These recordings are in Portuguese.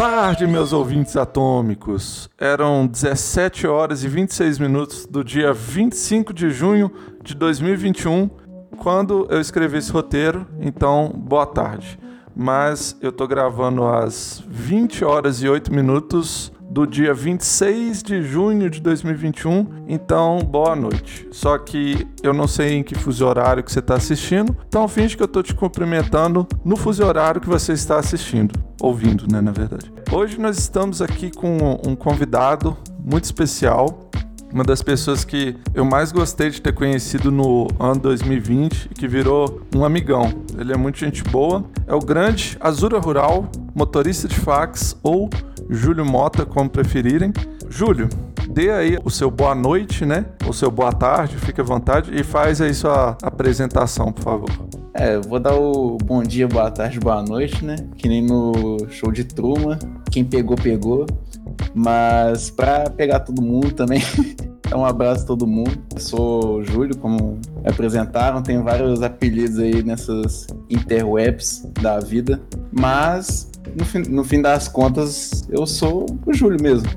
tarde, meus ouvintes atômicos. Eram 17 horas e 26 minutos do dia 25 de junho de 2021 quando eu escrevi esse roteiro, então boa tarde. Mas eu tô gravando às 20 horas e 8 minutos do dia 26 de junho de 2021. Então, boa noite. Só que eu não sei em que fuso horário que você está assistindo, então finge que eu estou te cumprimentando no fuso horário que você está assistindo, ouvindo, né, na verdade. Hoje nós estamos aqui com um convidado muito especial uma das pessoas que eu mais gostei de ter conhecido no ano 2020 e que virou um amigão. Ele é muito gente boa. É o grande Azura Rural, motorista de fax ou Júlio Mota, como preferirem. Júlio, dê aí o seu boa noite, né? O seu boa tarde, fique à vontade e faz aí sua apresentação, por favor. É, eu vou dar o bom dia, boa tarde, boa noite, né? Que nem no show de turma. Quem pegou, pegou. Mas para pegar todo mundo também, um abraço a todo mundo. Eu sou o Júlio, como apresentaram, tenho vários apelidos aí nessas interwebs da vida. Mas, no fim, no fim das contas, eu sou o Júlio mesmo.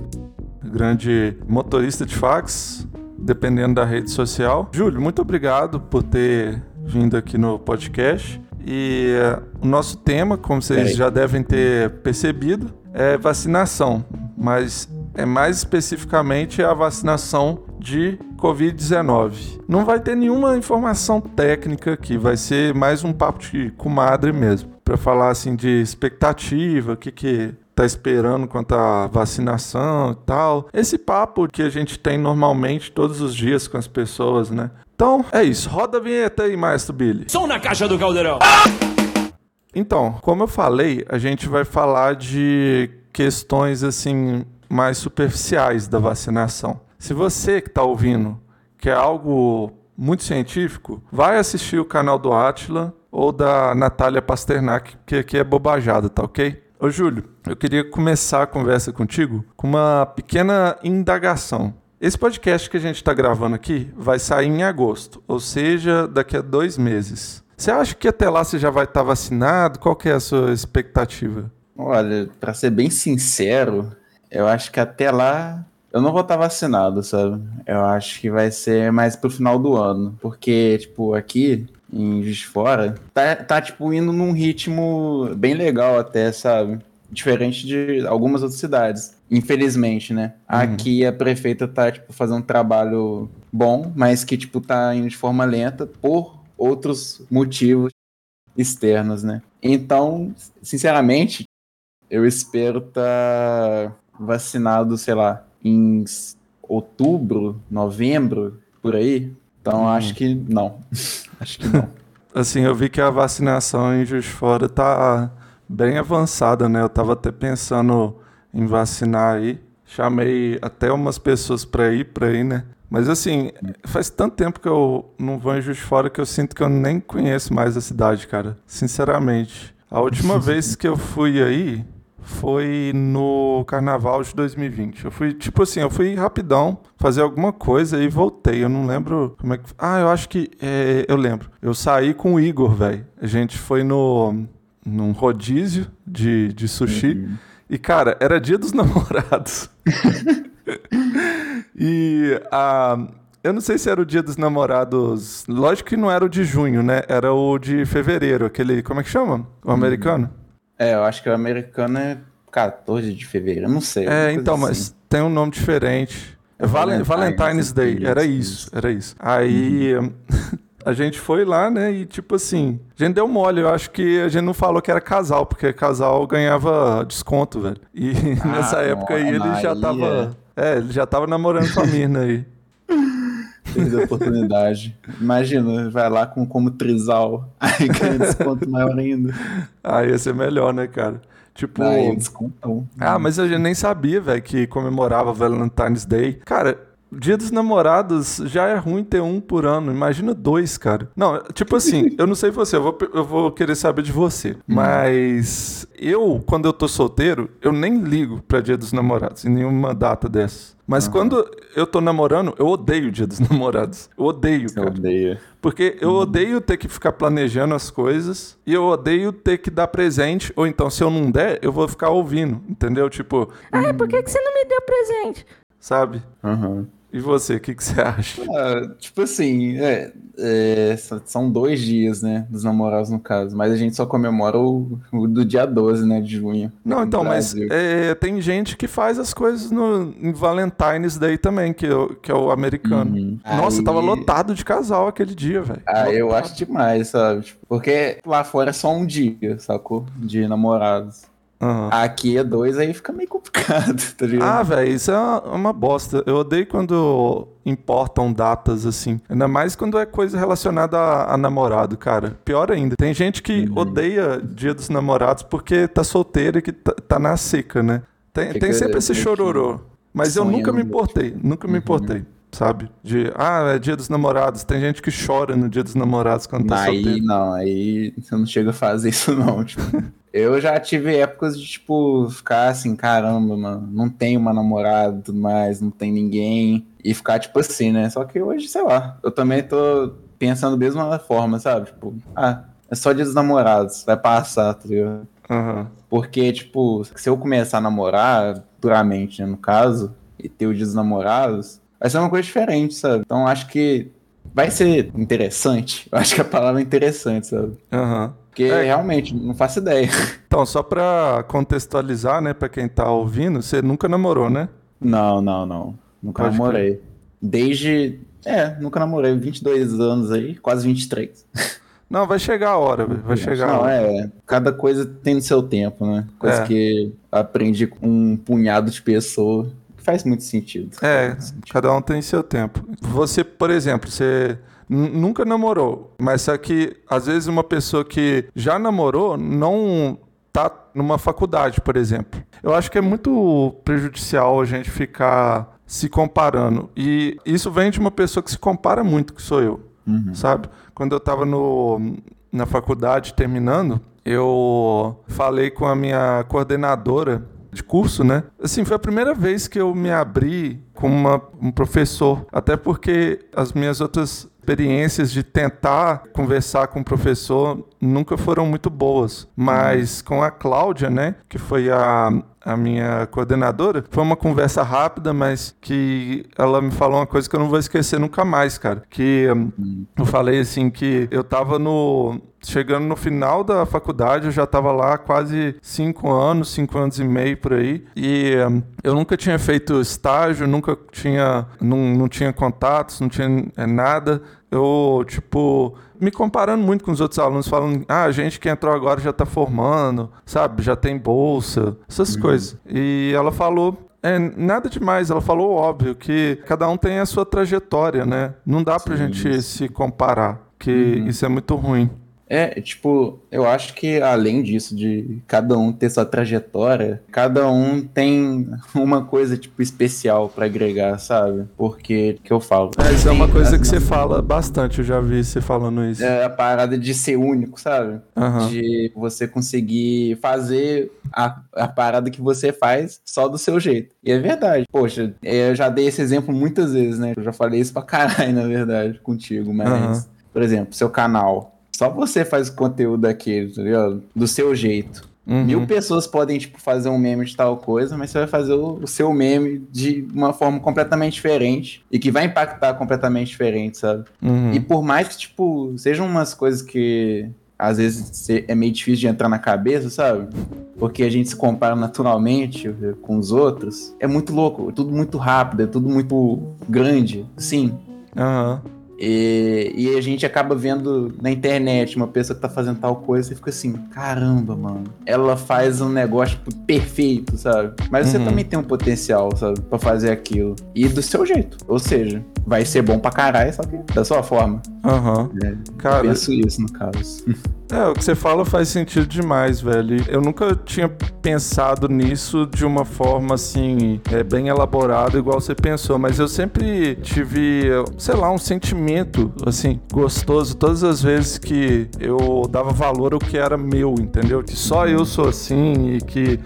Grande motorista de fax, dependendo da rede social. Júlio, muito obrigado por ter vindo aqui no podcast. E uh, o nosso tema, como vocês já devem ter percebido, é vacinação, mas é mais especificamente a vacinação de Covid-19. Não vai ter nenhuma informação técnica aqui, vai ser mais um papo de comadre mesmo, para falar assim de expectativa, o que que tá esperando quanto à vacinação e tal. Esse papo que a gente tem normalmente todos os dias com as pessoas, né? Então, é isso. Roda a vinheta aí, Maestro Billy. Som na caixa do caldeirão. Então, como eu falei, a gente vai falar de questões assim mais superficiais da vacinação. Se você que está ouvindo quer algo muito científico, vai assistir o canal do Atila ou da Natália Pasternak, que aqui é bobajada, tá ok? Ô Júlio, eu queria começar a conversa contigo com uma pequena indagação. Esse podcast que a gente está gravando aqui vai sair em agosto, ou seja, daqui a dois meses. Você acha que até lá você já vai estar tá vacinado? Qual que é a sua expectativa? Olha, para ser bem sincero, eu acho que até lá eu não vou estar tá vacinado, sabe? Eu acho que vai ser mais pro final do ano, porque tipo aqui em Juiz de Fora tá, tá tipo indo num ritmo bem legal até, sabe? Diferente de algumas outras cidades, infelizmente, né? Uhum. Aqui a prefeita tá, tipo, fazendo um trabalho bom, mas que, tipo, tá indo de forma lenta por outros motivos externos, né? Então, sinceramente, eu espero tá vacinado, sei lá, em outubro, novembro, por aí. Então, hum. acho que não. acho que não. Assim, eu vi que a vacinação em Juiz de Fora tá bem avançada, né? Eu tava até pensando em vacinar aí. Chamei até umas pessoas para ir para aí, né? Mas assim, faz tanto tempo que eu não vou em Juiz de Fora que eu sinto que eu nem conheço mais a cidade, cara. Sinceramente. A última vez que eu fui aí foi no carnaval de 2020. Eu fui, tipo assim, eu fui rapidão fazer alguma coisa e voltei. Eu não lembro como é que. Ah, eu acho que. É, eu lembro. Eu saí com o Igor, velho. A gente foi no num rodízio de, de sushi. Uhum. E, cara, era dia dos namorados. e a. Eu não sei se era o dia dos namorados. Lógico que não era o de junho, né? Era o de fevereiro, aquele. Como é que chama? O uhum. É, eu acho que o americano é 14 de fevereiro, não sei. É, então, assim. mas tem um nome diferente. É Valentine's, Valentine's Day, era isso, era isso. Aí. Uhum. a gente foi lá, né? E tipo assim, a gente deu mole. Eu acho que a gente não falou que era casal, porque casal ganhava desconto, velho. E ah, nessa época aí ele já tava. É, ele já tava namorando com a mina aí. Perdeu a oportunidade. Imagina, vai lá com, como trisal, aí ganha desconto maior ainda. Ah, ia ser melhor, né, cara? Tipo. Ah, descontão. Ah, mas a gente nem sabia, velho, que comemorava Valentine's Day. Cara, Dia dos namorados já é ruim ter um por ano. Imagina dois, cara. Não, tipo assim, eu não sei você, eu vou, eu vou querer saber de você. Mas eu, quando eu tô solteiro, eu nem ligo pra Dia dos Namorados, em nenhuma data dessas. Mas quando eu tô namorando, eu odeio o Dia dos Namorados. Eu odeio, Eu cara. odeio. Porque eu odeio ter que ficar planejando as coisas e eu odeio ter que dar presente. Ou então, se eu não der, eu vou ficar ouvindo, entendeu? Tipo, Ai, por que, que você não me deu presente? sabe? Aham. E você, o que, que você acha? Ah, tipo assim, é, é, são dois dias, né? Dos namorados, no caso. Mas a gente só comemora o, o do dia 12, né? De junho. Não, então, mas Brasil. é, tem gente que faz as coisas no, em Valentine's Day também, que, é o- que é o americano. Uhum. Nossa, Aí- tava lotado de casal aquele dia, velho. Ah, eu Lotado. acho demais, sabe? Porque lá fora é só um dia, sacou? De namorados. Aham. Aqui é dois, aí fica meio complicado, tá ligado? Ah, velho, isso é uma, bosta. Eu odeio quando importam datas assim. Ainda mais quando é coisa relacionada a, a namorado, cara. Pior ainda. Tem gente que Uhum. odeia Dia dos Namorados porque tá solteiro e que tá, tá na seca, né? Tem, tem sempre esse chororô. Mas eu nunca me importei. Nunca me importei. Sabe? De, ah, é Dia dos Namorados. Tem gente que chora no Dia dos Namorados quando tá aí solteiro. não, aí você não chega a fazer isso não, tipo. Eu já tive épocas de, tipo, ficar assim, caramba, mano, não tenho uma namorada tudo mais, não tem ninguém. E ficar, tipo assim, né? Só que hoje, sei lá, eu também tô pensando da mesma forma, sabe? Tipo, ah, é só dia dos namorados, vai passar, tá ligado? Aham. Porque, tipo, se eu começar a namorar, duramente, né, no caso, e ter o dia dos namorados, vai ser uma coisa diferente, sabe? Então acho que vai ser interessante. Eu acho que a palavra é interessante, sabe? Aham. Porque É. realmente, não faço ideia. Então, só pra contextualizar, né, pra quem tá ouvindo, você nunca namorou, né? Não, não, não. Nunca Pode namorei. Desde. É, nunca namorei. 22 anos aí, quase 23. Não, vai chegar a hora. Vai chegar a Não, hora. é. Cada coisa tem seu tempo, né? Coisa É. que aprendi com um punhado de pessoas. Faz muito sentido. É, muito sentido. cada um tem seu tempo. Você, por exemplo, você nunca namorou, mas só que às vezes uma pessoa que já namorou não tá numa faculdade, por exemplo. Eu acho que é muito prejudicial a gente ficar se comparando. E isso vem de uma pessoa que se compara muito, que sou eu. Uhum. sabe? Quando eu tava no, na faculdade terminando, eu falei com a minha coordenadora de curso, né? Assim, foi a primeira vez que eu me abri com uma- um professor, até porque as minhas outras experiências de tentar conversar com o professor nunca foram muito boas, mas com a Cláudia, né, que foi a, a minha coordenadora, foi uma conversa rápida, mas que ela me falou uma coisa que eu não vou esquecer nunca mais, cara, que hum, eu falei assim que eu tava no chegando no final da faculdade, eu já tava lá quase cinco anos, cinco anos e meio por aí, e hum, eu nunca tinha feito estágio, nunca tinha, não, não tinha contatos, não tinha é, nada. Eu, tipo, me comparando muito com os outros alunos, falando, ah, a gente que entrou agora já tá formando, sabe, já tem bolsa, essas coisas. E ela falou, é, nada demais, ela falou óbvio, que cada um tem a sua trajetória, né? Não dá pra Sim, gente isso. se comparar, que isso é muito ruim. É, tipo, eu acho que além disso, de cada um ter sua trajetória, cada um tem uma coisa, tipo, especial pra agregar, sabe? Porque, que eu falo. Mas é uma coisa que você fala bastante, eu já vi você falando isso. É a parada de ser único, sabe? Aham. De você conseguir fazer a, a parada que você faz só do seu jeito. E é verdade. Poxa, eu já dei esse exemplo muitas vezes, né? Eu já falei isso pra caralho, na verdade, contigo, mas, Aham. por exemplo, seu canal. Só você faz o conteúdo daquele, tá ligado? Do seu jeito. Uhum. Mil pessoas podem, tipo, fazer um meme de tal coisa, mas você vai fazer o, o seu meme de uma forma completamente diferente e que vai impactar completamente diferente, sabe? Uhum. E por mais que, tipo, sejam umas coisas que às vezes é meio difícil de entrar na cabeça, sabe? Porque a gente se compara naturalmente eh, com os outros. É muito louco, é tudo muito rápido, é tudo muito grande, sim. Aham. E, e a gente acaba vendo na internet uma pessoa que tá fazendo tal coisa e fica assim, caramba, mano. Ela faz um negócio perfeito, sabe? Mas você Uhum. também tem um potencial, sabe? Pra fazer aquilo. E do seu jeito. Ou seja, vai ser bom pra caralho, só que da sua forma. Aham. É, Cara, Penso isso, no caso. É, o que você fala faz sentido demais, velho. Eu nunca tinha pensado nisso de uma forma assim, é, bem elaborada, igual você pensou, mas eu sempre tive, sei lá, um sentimento assim, gostoso todas as vezes que eu dava valor ao que era meu, entendeu? Que só eu sou assim e que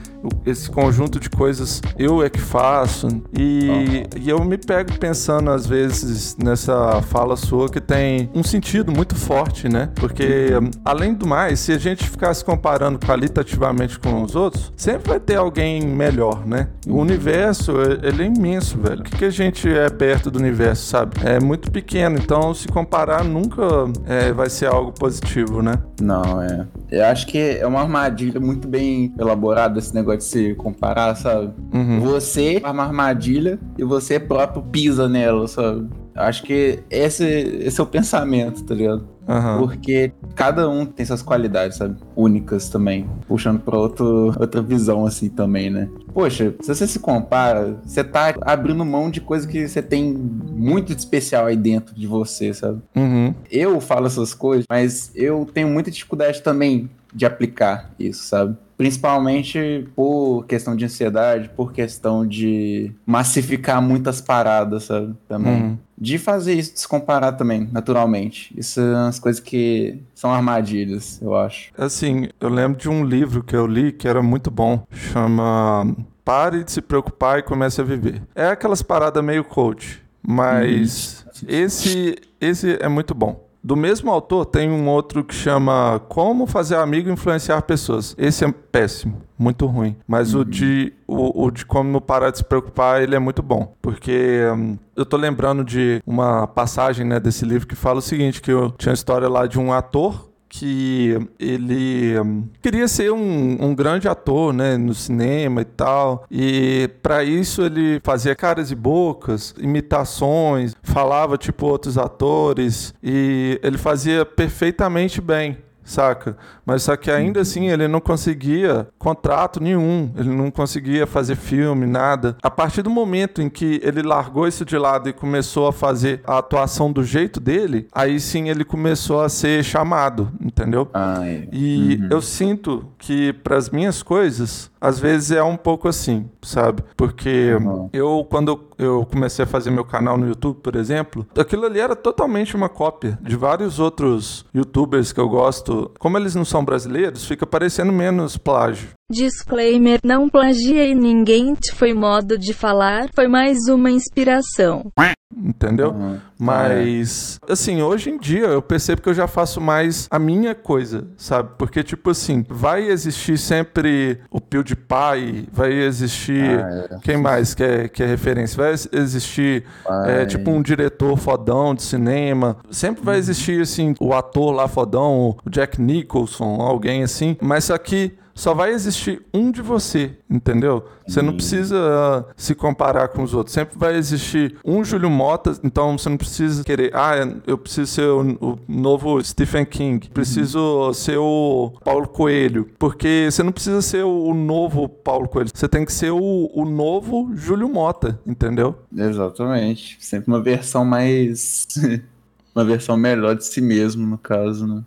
esse conjunto de coisas eu é que faço. E, e eu me pego pensando, às vezes, nessa fala sua que tem um sentido muito forte, né? Porque, além do mais, se a gente ficar se comparando qualitativamente com os outros, sempre vai ter alguém melhor, né? O universo, ele é imenso, velho. O que, que a gente é perto do universo, sabe? É muito pequeno, então se comparar nunca é, vai ser algo positivo, né? Não, é. Eu acho que é uma armadilha muito bem elaborada esse negócio de se comparar, sabe? Uhum. Você é uma armadilha e você próprio pisa nela, sabe? Acho que esse, esse é o pensamento, tá ligado? Uhum. Porque cada um tem suas qualidades, sabe? Únicas também. Puxando pra outro, outra visão, assim, também, né? Poxa, se você se compara, você tá abrindo mão de coisa que você tem muito de especial aí dentro de você, sabe? Uhum. Eu falo essas coisas, mas eu tenho muita dificuldade também de aplicar isso, sabe? Principalmente por questão de ansiedade, por questão de massificar muitas paradas, sabe? Também. Uhum. De fazer isso, de se comparar também, naturalmente. Isso são as coisas que são armadilhas, eu acho. Assim, eu lembro de um livro que eu li que era muito bom. Chama Pare de se preocupar e comece a viver. É aquelas paradas meio coach. Mas uhum. esse, esse é muito bom. Do mesmo autor, tem um outro que chama Como Fazer Amigo Influenciar Pessoas. Esse é péssimo, muito ruim. Mas uhum. o, de, o, o, de Como Parar de Se Preocupar, ele é muito bom. Porque hum, eu tô lembrando de uma passagem né, desse livro que fala o seguinte, que eu tinha a história lá de um ator que ele hum, queria ser um, um, grande ator, né, no cinema e tal. E para isso ele fazia caras e bocas, imitações, falava tipo outros atores e ele fazia perfeitamente bem saca? Mas só que ainda assim ele não conseguia contrato nenhum, ele não conseguia fazer filme, nada. A partir do momento em que ele largou isso de lado e começou a fazer a atuação do jeito dele, aí sim ele começou a ser chamado, entendeu? Ah, é. E uhum. eu sinto que para as minhas coisas às vezes é um pouco assim, sabe? Porque uhum. eu, quando eu comecei a fazer meu canal no YouTube, por exemplo, aquilo ali era totalmente uma cópia de vários outros youtubers que eu gosto. Como eles não são brasileiros, fica parecendo menos plágio. Disclaimer: não plagiei ninguém, foi modo de falar, foi mais uma inspiração. Entendeu? Uhum. Mas, assim, hoje em dia eu percebo que eu já faço mais a minha coisa, sabe? Porque, tipo assim, vai existir sempre o PewDiePie, vai existir. Ah, é. Quem mais que é, que é referência? Vai existir, é, tipo, um diretor fodão de cinema. Sempre vai uhum. existir, assim, o ator lá fodão, o Jack Nicholson, alguém assim. Mas aqui só vai existir um de você, entendeu? Você não precisa uh, se comparar com os outros. Sempre vai existir um Júlio Mota, então você não precisa querer, ah, eu preciso ser o, o novo Stephen King, preciso uhum. ser o Paulo Coelho, porque você não precisa ser o, o novo Paulo Coelho, você tem que ser o, o novo Júlio Mota, entendeu? Exatamente. Sempre uma versão mais. uma versão melhor de si mesmo, no caso, né?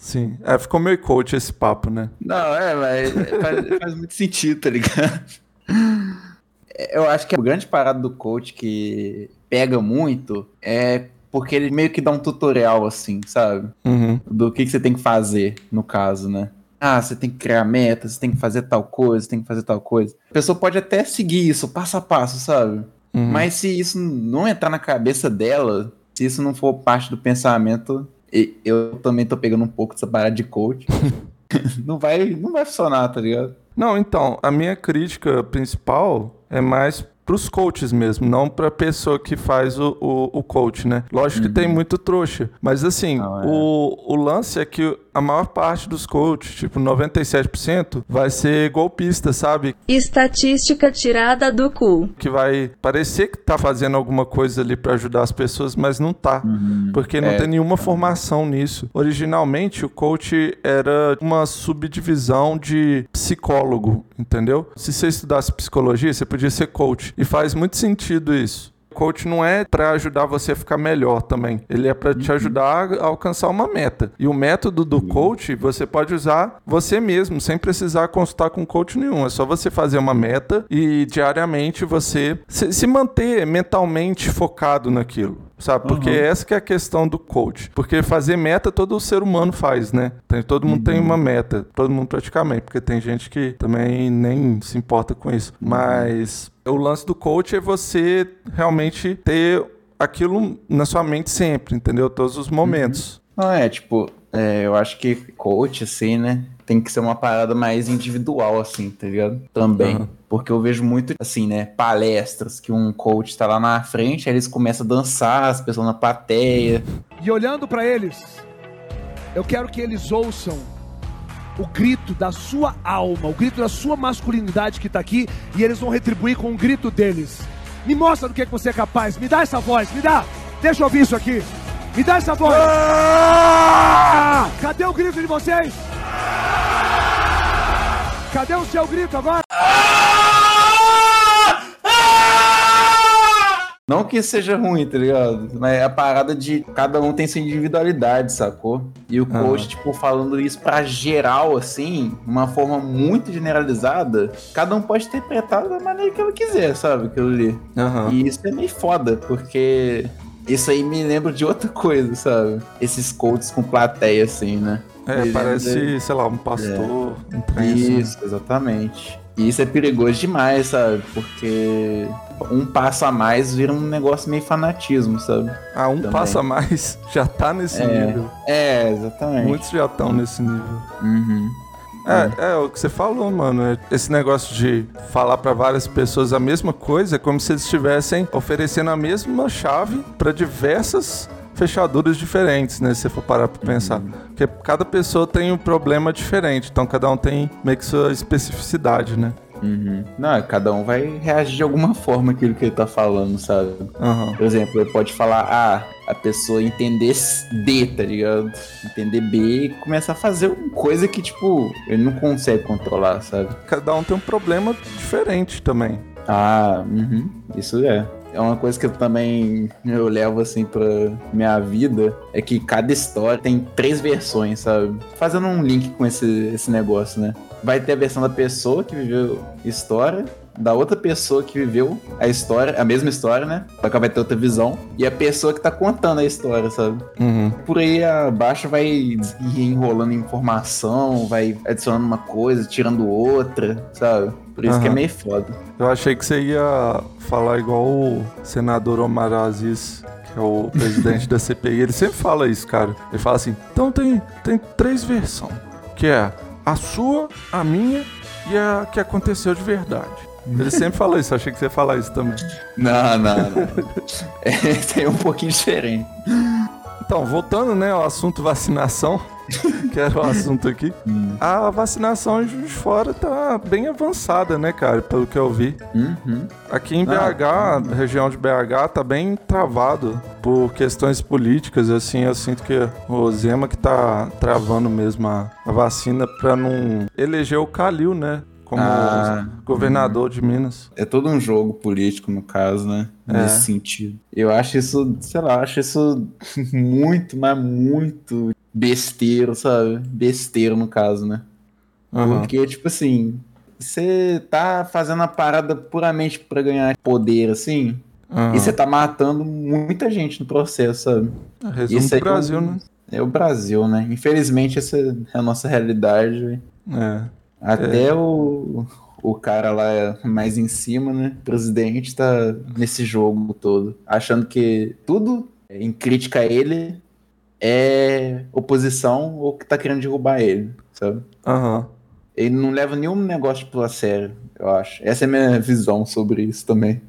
Sim. É, ficou meio coach esse papo, né? Não, é, mas faz, faz muito sentido, tá ligado? Eu acho que a grande parada do coach que pega muito é porque ele meio que dá um tutorial, assim, sabe? Uhum. Do que, que você tem que fazer, no caso, né? Ah, você tem que criar metas, você tem que fazer tal coisa, tem que fazer tal coisa. A pessoa pode até seguir isso passo a passo, sabe? Uhum. Mas se isso não entrar na cabeça dela, se isso não for parte do pensamento, eu também tô pegando um pouco dessa parada de coach. não, vai, não vai funcionar, tá ligado? Não, então, a minha crítica principal é mais para os coaches mesmo, não para a pessoa que faz o, o, o coach, né? Lógico uhum. que tem uhum. muito trouxa, mas assim, não, é. o, o lance é que a maior parte dos coaches, tipo 97%, vai ser golpista, sabe? Estatística tirada do cu. Que vai parecer que tá fazendo alguma coisa ali para ajudar as pessoas, mas não tá. Uhum. Porque não é. tem nenhuma formação nisso. Originalmente, o coach era uma subdivisão de psicólogo, entendeu? Se você estudasse psicologia, você podia ser coach. E faz muito sentido isso Coach não é para ajudar você a ficar melhor também. Ele é para te ajudar a alcançar uma meta. E o método do coach você pode usar você mesmo, sem precisar consultar com coach nenhum. É só você fazer uma meta e diariamente você se, se manter mentalmente focado naquilo sabe? Porque uhum. essa que é a questão do coach. Porque fazer meta todo ser humano faz, né? Tem, todo mundo uhum. tem uma meta, todo mundo praticamente, porque tem gente que também nem se importa com isso. Uhum. Mas o lance do coach é você realmente ter aquilo na sua mente sempre, entendeu? Todos os momentos. Uhum. Não, é, tipo, é, eu acho que coach, assim, né? Tem que ser uma parada mais individual, assim, tá ligado? Também. Uhum. Porque eu vejo muito, assim, né? Palestras que um coach tá lá na frente, aí eles começam a dançar, as pessoas na plateia. E olhando para eles, eu quero que eles ouçam o grito da sua alma, o grito da sua masculinidade que está aqui, e eles vão retribuir com o grito deles. Me mostra do que, é que você é capaz, me dá essa voz, me dá, deixa eu ouvir isso aqui, me dá essa voz. Ah! Cadê o grito de vocês? Cadê o seu grito agora? Não que seja ruim, tá ligado? Mas é a parada de cada um tem sua individualidade, sacou? E o coach, tipo, falando isso pra geral, assim, uma forma muito generalizada, cada um pode interpretar da maneira que ele quiser, sabe? Aquilo ali. Uhum. E isso é meio foda, porque isso aí me lembra de outra coisa, sabe? Esses coaches com plateia, assim, né? É, parece, sei lá, um pastor, é. um trem, Isso, exatamente. E isso é perigoso demais, sabe? Porque um passo a mais vira um negócio meio fanatismo, sabe? Ah, um Também. passo a mais já tá nesse é, nível. É, exatamente. Muitos já estão nesse nível. Uhum. É, é, é, o que você falou, mano. É esse negócio de falar para várias pessoas a mesma coisa é como se eles estivessem oferecendo a mesma chave para diversas fechaduras diferentes, né? Se você for parar pra pensar. Uhum. Porque cada pessoa tem um problema diferente, então cada um tem meio que sua especificidade, né? Uhum. Não, cada um vai reagir de alguma forma aquilo que ele tá falando, sabe? Uhum. Por exemplo, ele pode falar, ah, a pessoa entender D, tá ligado? Entender B e começar a fazer uma coisa que, tipo, ele não consegue controlar, sabe? Cada um tem um problema diferente também. Ah, uhum. isso é é uma coisa que eu também eu levo assim pra minha vida é que cada história tem três versões, sabe? Fazendo um link com esse, esse negócio, né? Vai ter a versão da pessoa que viveu história, da outra pessoa que viveu a história, a mesma história, né? Só que vai ter outra visão. E a pessoa que tá contando a história, sabe? Uhum. Por aí abaixo vai enrolando informação, vai adicionando uma coisa, tirando outra, sabe? Por isso uhum. que é meio foda. Eu achei que você ia falar igual o senador Omar Aziz, que é o presidente da CPI. Ele sempre fala isso, cara. Ele fala assim: então tem, tem três versões, que é a sua, a minha e a que aconteceu de verdade. Ele sempre fala isso, achei que você ia falar isso também. Não, não, não. é, é um pouquinho diferente. Então, voltando, né, ao assunto vacinação, que era o assunto aqui. Hum. A vacinação em Juiz de Fora tá bem avançada, né, cara, pelo que eu vi. Uhum. Aqui em BH, ah, região de BH, tá bem travado por questões políticas, assim, eu sinto que o Zema que tá travando mesmo a, a vacina pra não eleger o Calil, né? como ah, governador de Minas. É todo um jogo político, no caso, né? É. Nesse sentido. Eu acho isso, sei lá, acho isso muito, mas muito besteiro, sabe? Besteiro, no caso, né? Uhum. Porque, tipo assim, você tá fazendo a parada puramente para ganhar poder, assim, uhum. e você tá matando muita gente no processo, sabe? É, resumo Isso é Brasil, né? É o Brasil, né? Infelizmente, essa é a nossa realidade. É. Até é. o, o cara lá mais em cima, né? O presidente tá nesse jogo todo, achando que tudo em crítica a ele é oposição ou que tá querendo derrubar ele, sabe? Aham. Uhum. Ele não leva nenhum negócio a sério, eu acho. Essa é a minha visão sobre isso também.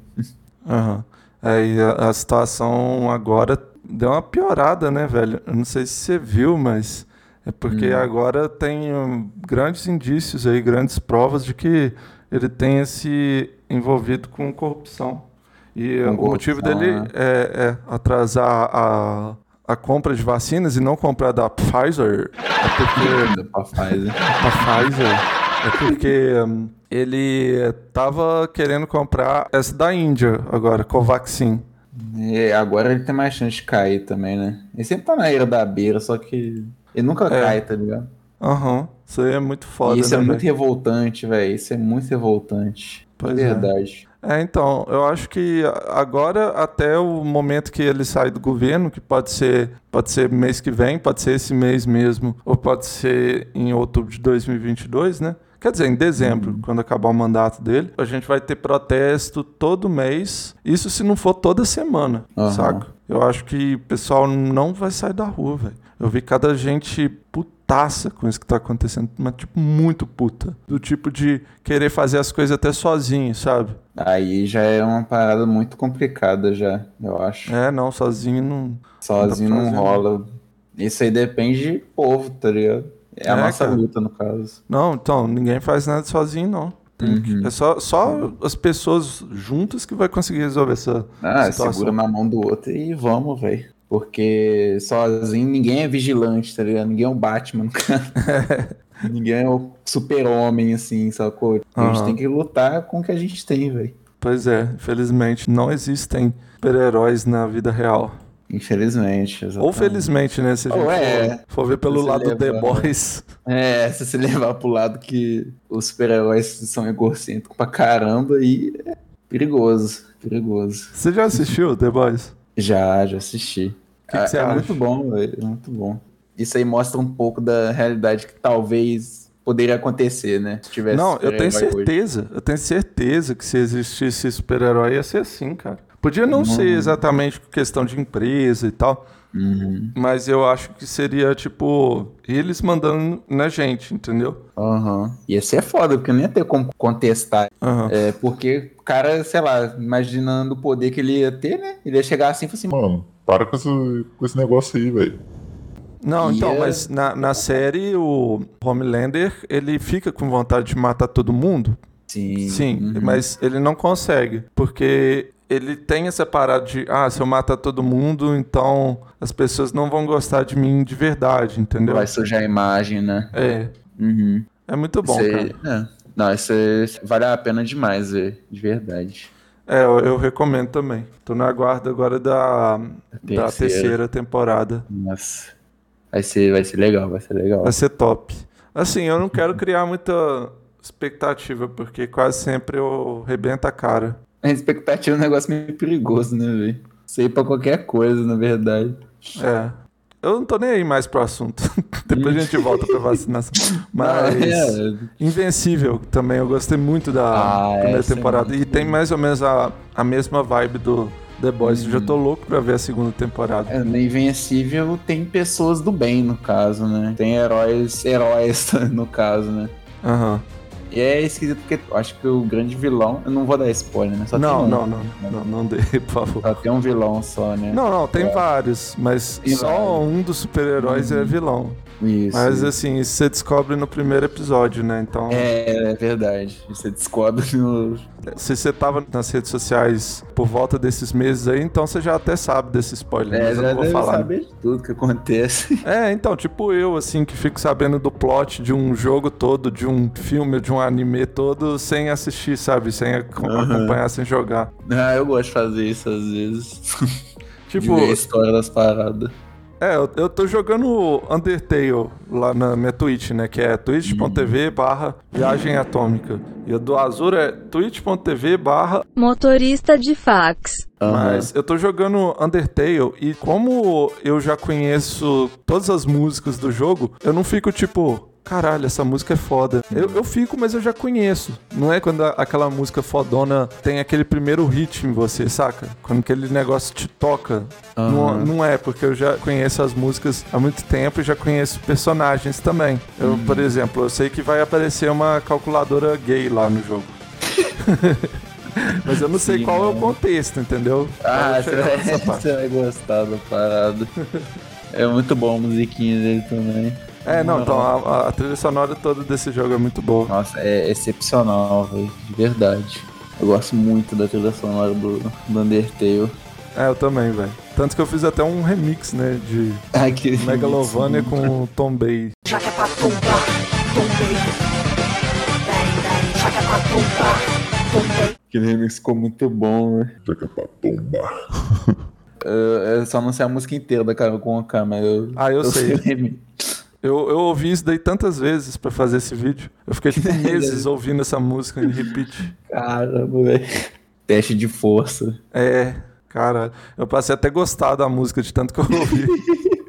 Aham. Uhum. É, e a, a situação agora deu uma piorada, né, velho? Eu não sei se você viu, mas é porque hum. agora tem um, grandes indícios aí, grandes provas de que ele tenha se envolvido com corrupção. E com o corrupção, motivo dele né? é, é, atrasar a, a compra de vacinas e não comprar da Pfizer. É porque. da Pfizer. Pfizer. É porque um, ele estava querendo comprar essa da Índia agora, Covaxin. E agora ele tem mais chance de cair também, né? Ele sempre tá na era da beira, só que ele nunca É. cai, tá ligado? Aham. Isso aí é muito foda, e isso né, é muito velho? revoltante, velho. Isso é muito revoltante. Pois é. verdade. É, então, eu acho que agora, até o momento que ele sai do governo, que pode ser, pode ser mês que vem, pode ser esse mês mesmo, ou pode ser em outubro de 2022, né? Quer dizer, em dezembro, quando acabar o mandato dele, a gente vai ter protesto todo mês. Isso se não for toda semana, Aham. saca? Eu acho que o pessoal não vai sair da rua, velho. Eu vi cada gente putaça com isso que tá acontecendo, mas tipo muito puta. Do tipo de querer fazer as coisas até sozinho, sabe? Aí já é uma parada muito complicada já, eu acho. É, não, sozinho não. Sozinho Não não rola. Isso aí depende de povo, tá ligado? É a É, nossa cara. luta, no caso. Não, então, ninguém faz nada sozinho, não. Uhum. É só, só as pessoas juntas que vai conseguir resolver essa Ah, situação. segura na mão do outro e vamos, velho. Porque sozinho ninguém é vigilante, tá ligado? Ninguém é o Batman, cara. ninguém é o super-homem, assim, sacou? A gente Aham. tem que lutar com o que a gente tem, velho. Pois é, infelizmente não existem super-heróis na vida real. Infelizmente. Ou exatamente. felizmente, né? Se a gente Ou é. for, for ver pelo lado do The levar, Boys. É, se você levar pro lado que os super-heróis são egocêntricos pra caramba, aí é perigoso, perigoso. Você já assistiu The Boys? Já, já assisti. que é você é acha? muito bom, velho, é muito bom. Isso aí mostra um pouco da realidade que talvez poderia acontecer, né? Se tivesse Não, eu tenho super-herói hoje. certeza. Eu tenho certeza que se existisse super-herói ia ser assim, cara. Podia não ser Uhum. exatamente questão de empresa e tal, Uhum. mas eu acho que seria tipo eles mandando na gente, entendeu? Aham. Ia ser foda, porque não ia ter como contestar. Aham. É, porque o cara, sei lá, imaginando o poder que ele ia ter, né? Ele ia chegar assim e falar assim, Mano, para com esse, com esse negócio aí, velho. Não, E então, é- mas na, na série o Homelander ele fica com vontade de matar todo mundo. Sim. Sim, uhum. mas ele não consegue, porque ele tem essa parada de, ah, se eu matar todo mundo, então as pessoas não vão gostar de mim de verdade, entendeu? vai sujar a imagem, né? É, Uhum. é muito bom, Isso cara. é. Não, isso aí vale a pena demais, velho. De verdade. É, eu, eu recomendo também. Tô na guarda agora da, da terceira. terceira temporada. Nossa. Vai ser, vai ser legal, vai ser legal. Vai ser top. Assim, eu não quero criar muita expectativa, porque quase sempre eu rebento a cara. A expectativa é um negócio meio perigoso, né, velho? Aí pra qualquer coisa, na verdade. É. Eu não tô nem aí mais pro assunto. Depois a gente volta pra vacinação. Mas. É, Invencível também, eu gostei muito da Ah, primeira é temporada. muito e tem mais ou menos a, a mesma vibe do The Boys. Eu já tô louco pra ver a segunda temporada. é, no Invencível tem pessoas do bem, no caso, né? Tem heróis, heróis, no caso, né? Aham. E é esquisito porque eu acho que o grande vilão. Eu não vou dar spoiler, né? Só Não, tem um. não, não, não, não dê, por favor. Só tem um vilão só, né? Não, não, tem vários, mas Tem só vários. Uhum. um dos super-heróis é vilão. Isso. Mas isso. assim, isso você descobre no primeiro episódio, né? Então, É, é verdade. Você descobre no. se você tava nas redes sociais por volta desses meses aí, então você já até sabe desse spoiler. É, mas eu já não vou deve falar. saber de tudo que acontece. É, então, tipo eu, assim, que fico sabendo do plot de um jogo todo, de um filme, de um anime todo, sem assistir, sabe? Sem ac- acompanhar, sem jogar. Ah, eu gosto de fazer isso às vezes. Tipo, de ver a história das paradas. É, eu, eu tô jogando Undertale lá na minha Twitch, né? Que é twitch.tv barra viagem atômica. E a do Azul é twitch.tv barra Motorista de fax. Mas eu tô jogando Undertale e como eu já conheço todas as músicas do jogo, eu não fico tipo, caralho, essa música é foda. Eu, eu fico, mas eu já conheço. Não é quando a- aquela música fodona tem aquele primeiro hit em você, saca? Quando aquele negócio te toca. Não, Aham. não é, porque eu já conheço as músicas há muito tempo e já conheço personagens também. Eu, por exemplo, eu sei que vai aparecer uma calculadora gay lá no jogo. Mas eu não sei Sim, qual é o né? contexto, entendeu? Ah, você vai, você vai gostar da parada. É muito bom a musiquinha dele também. É, não, então a, a trilha sonora toda desse jogo é muito boa. Nossa, é excepcional, velho. De verdade. Eu gosto muito da trilha sonora do, do Undertale. É, eu também, velho. Tanto que eu fiz até um remix, né, de Ai, que Megalovania com Tom Bay. Aquele remix ficou muito bom, né? Já que é pra tombar. Eu, eu só não sei a música inteira da Carol com a mas eu. Ah, eu sei. o remix. Eu, eu ouvi isso daí tantas vezes pra fazer esse vídeo. Eu fiquei tipo, meses ouvindo essa música em repeat. Caramba, velho. Teste de força. É, cara, eu passei até gostar da música de tanto que eu ouvi.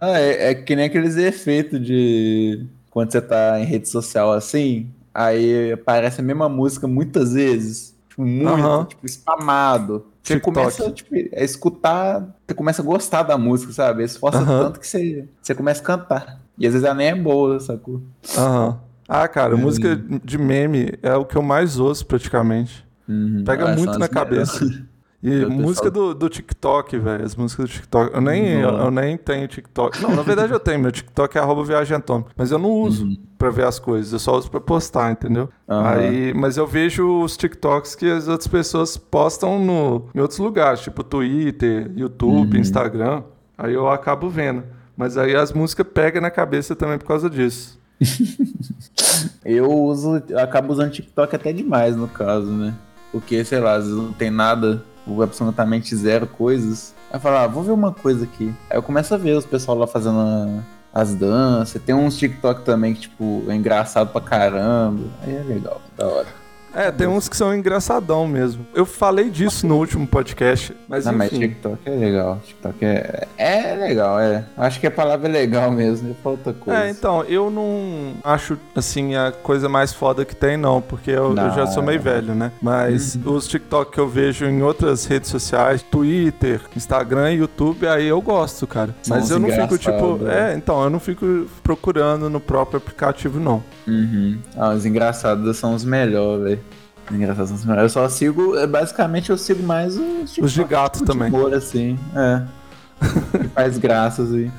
Ah, é, é que nem aqueles efeitos de quando você tá em rede social assim, aí aparece a mesma música muitas vezes. Tipo, muito, Aham. tipo, spamado. Você TikTok. começa tipo, a escutar, você começa a gostar da música, sabe? Esforça Aham. tanto que você, você começa a cantar. E às vezes ela nem é boa, sacou? Aham. Ah, cara, música de meme é o que eu mais ouço praticamente. Uhum. Pega Ah, são muito na melhores. E música do, do TikTok, velho. As músicas do TikTok. Eu nem, eu, eu nem tenho TikTok. Não, na verdade eu tenho. Meu TikTok é arroba viagem atômica. Mas eu não uso pra ver as coisas. Eu só uso pra postar, entendeu? Uhum. Aí, mas eu vejo os TikToks que as outras pessoas postam no, em outros lugares, tipo Twitter, YouTube, Uhum. Instagram. Aí eu acabo vendo. Mas aí as músicas pegam na cabeça também por causa disso. Eu uso, eu acabo usando TikTok até demais, no caso, né? Porque, sei lá, às vezes não tem nada, absolutamente zero coisas. Aí eu falo, ah, vou ver uma coisa aqui. Aí eu começo a ver os pessoal lá fazendo as danças. Tem uns TikTok também que, tipo, é engraçado pra caramba. Aí é legal, da hora. É, tem uns que são engraçadão mesmo. Eu falei disso no último podcast, mas Não, mas enfim. TikTok é legal. TikTok é, é legal, é. Acho que a palavra é legal mesmo, não falta coisa. É, então, eu não acho, assim, a coisa mais foda que tem, não, porque eu, eu já Não. sou meio velho, né? Mas os TikTok que eu vejo em outras redes sociais, Twitter, Instagram e YouTube, aí eu gosto, cara. Mas eu não fico, tipo. né? É, então, eu não fico procurando no próprio aplicativo, não. Uhum. Ah, os engraçados são os melhores, velho. Os engraçados são os melhores. Eu só sigo, é, basicamente eu sigo mais os Os de gato tipo de também. humor, assim. É. que faz graça, assim.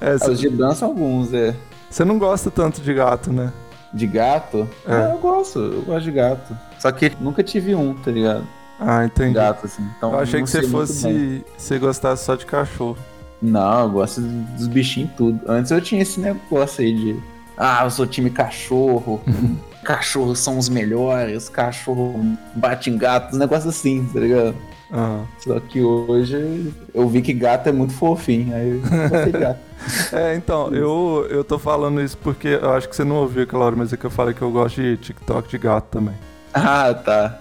É, Ah, os de dança, alguns, é. Você não gosta tanto de gato, né? De gato? É. É. eu gosto, eu gosto de gato. Só que nunca tive um, tá ligado? Ah, entendi. Gato, assim. Então, Eu achei que você fosse. Você gostasse só de cachorro. Não, eu gosto dos bichinhos tudo. Antes eu tinha esse negócio aí de. Ah, eu sou time cachorro. Cachorros são os melhores, cachorro bate em gatos, negócio assim, tá ligado? Aham. Só que hoje eu vi que gato é muito fofinho, aí eu gato. É, então, eu, eu tô falando isso porque eu acho que você não ouviu aquela hora, mas é que eu falei que eu gosto de TikTok de gato também. Ah, tá.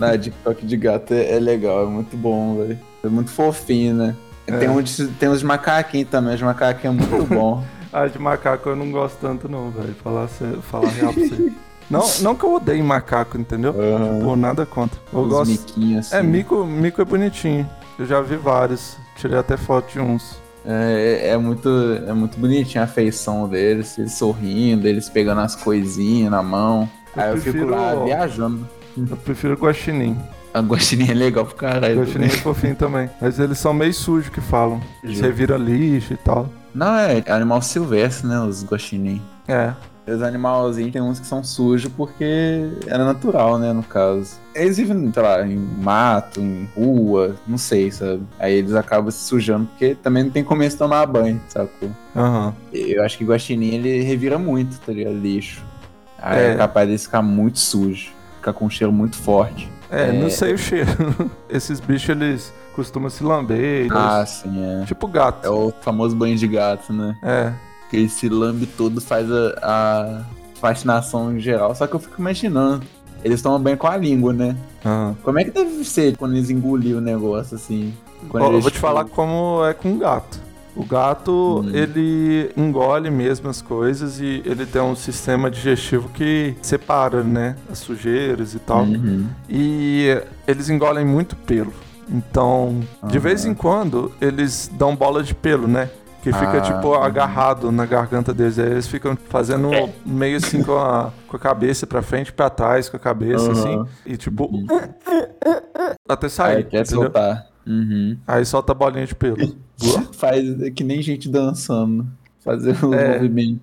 Na TikTok de gato é, é legal, é muito bom, velho. É muito fofinho, né? Tem, uns, tem uns de macaquinho também, os macaquinhos é muito bom. Ah, de macaco eu não gosto tanto não, velho. Falar, falar real pra você. Não, não que eu odeie macaco, entendeu? Aham. Pô, nada contra. Eu Os gosto. miquinhos assim. É, mico, mico é bonitinho. Eu já vi vários. Tirei até foto de uns. É, é muito, é muito bonitinho a feição deles, eles sorrindo, eles pegando as coisinhas na mão. Eu Aí eu fico prefiro- lá viajando. Eu prefiro guaxinim. A guaxinim é legal pro caralho. Guaxinim é fofinho também. Mas eles são meio sujos que falam. Você vira lixo e tal. Não, é animal silvestre, né, os guaxinim. É. Os animalzinhos tem uns que são sujos porque era natural, né, no caso. Eles vivem, sei lá, em mato, em rua, não sei, sabe? Aí eles acabam se sujando porque também não tem como eles tomar banho, sacou? Aham. Eu acho que guaxinim ele revira muito, tá ligado? Lixo. Aí É. é. capaz de ficar muito sujo, ficar com um cheiro muito forte. É, É. não sei o cheiro. Esses bichos, eles costumam se lamber. Ah, eles- sim, é. Tipo gato. É o famoso banho de gato, né? É. Que ele se lambe todo, faz a, a fascinação em geral. Só que eu fico imaginando. Eles tomam banho com a língua, né? Aham. Como é que deve ser quando eles engoliram o negócio assim? Quando eu vou te tipo, falar como é com gato. O gato, Hum. ele engole mesmo as coisas e ele tem um sistema digestivo que separa, né, as sujeiras e tal. Uhum. E eles engolem muito pelo. Então, de Aham. vez em quando, eles dão bola de pelo, né? Que fica, Ah, tipo, uhum. agarrado na garganta deles. Aí eles ficam fazendo meio assim com a, com a cabeça pra frente e pra trás, com a cabeça, Aham. assim. E tipo. Até sair. Aí quer entendeu? soltar. Uhum. Aí solta a bolinha de pelo. Faz que nem gente dançando. Fazer o É. movimento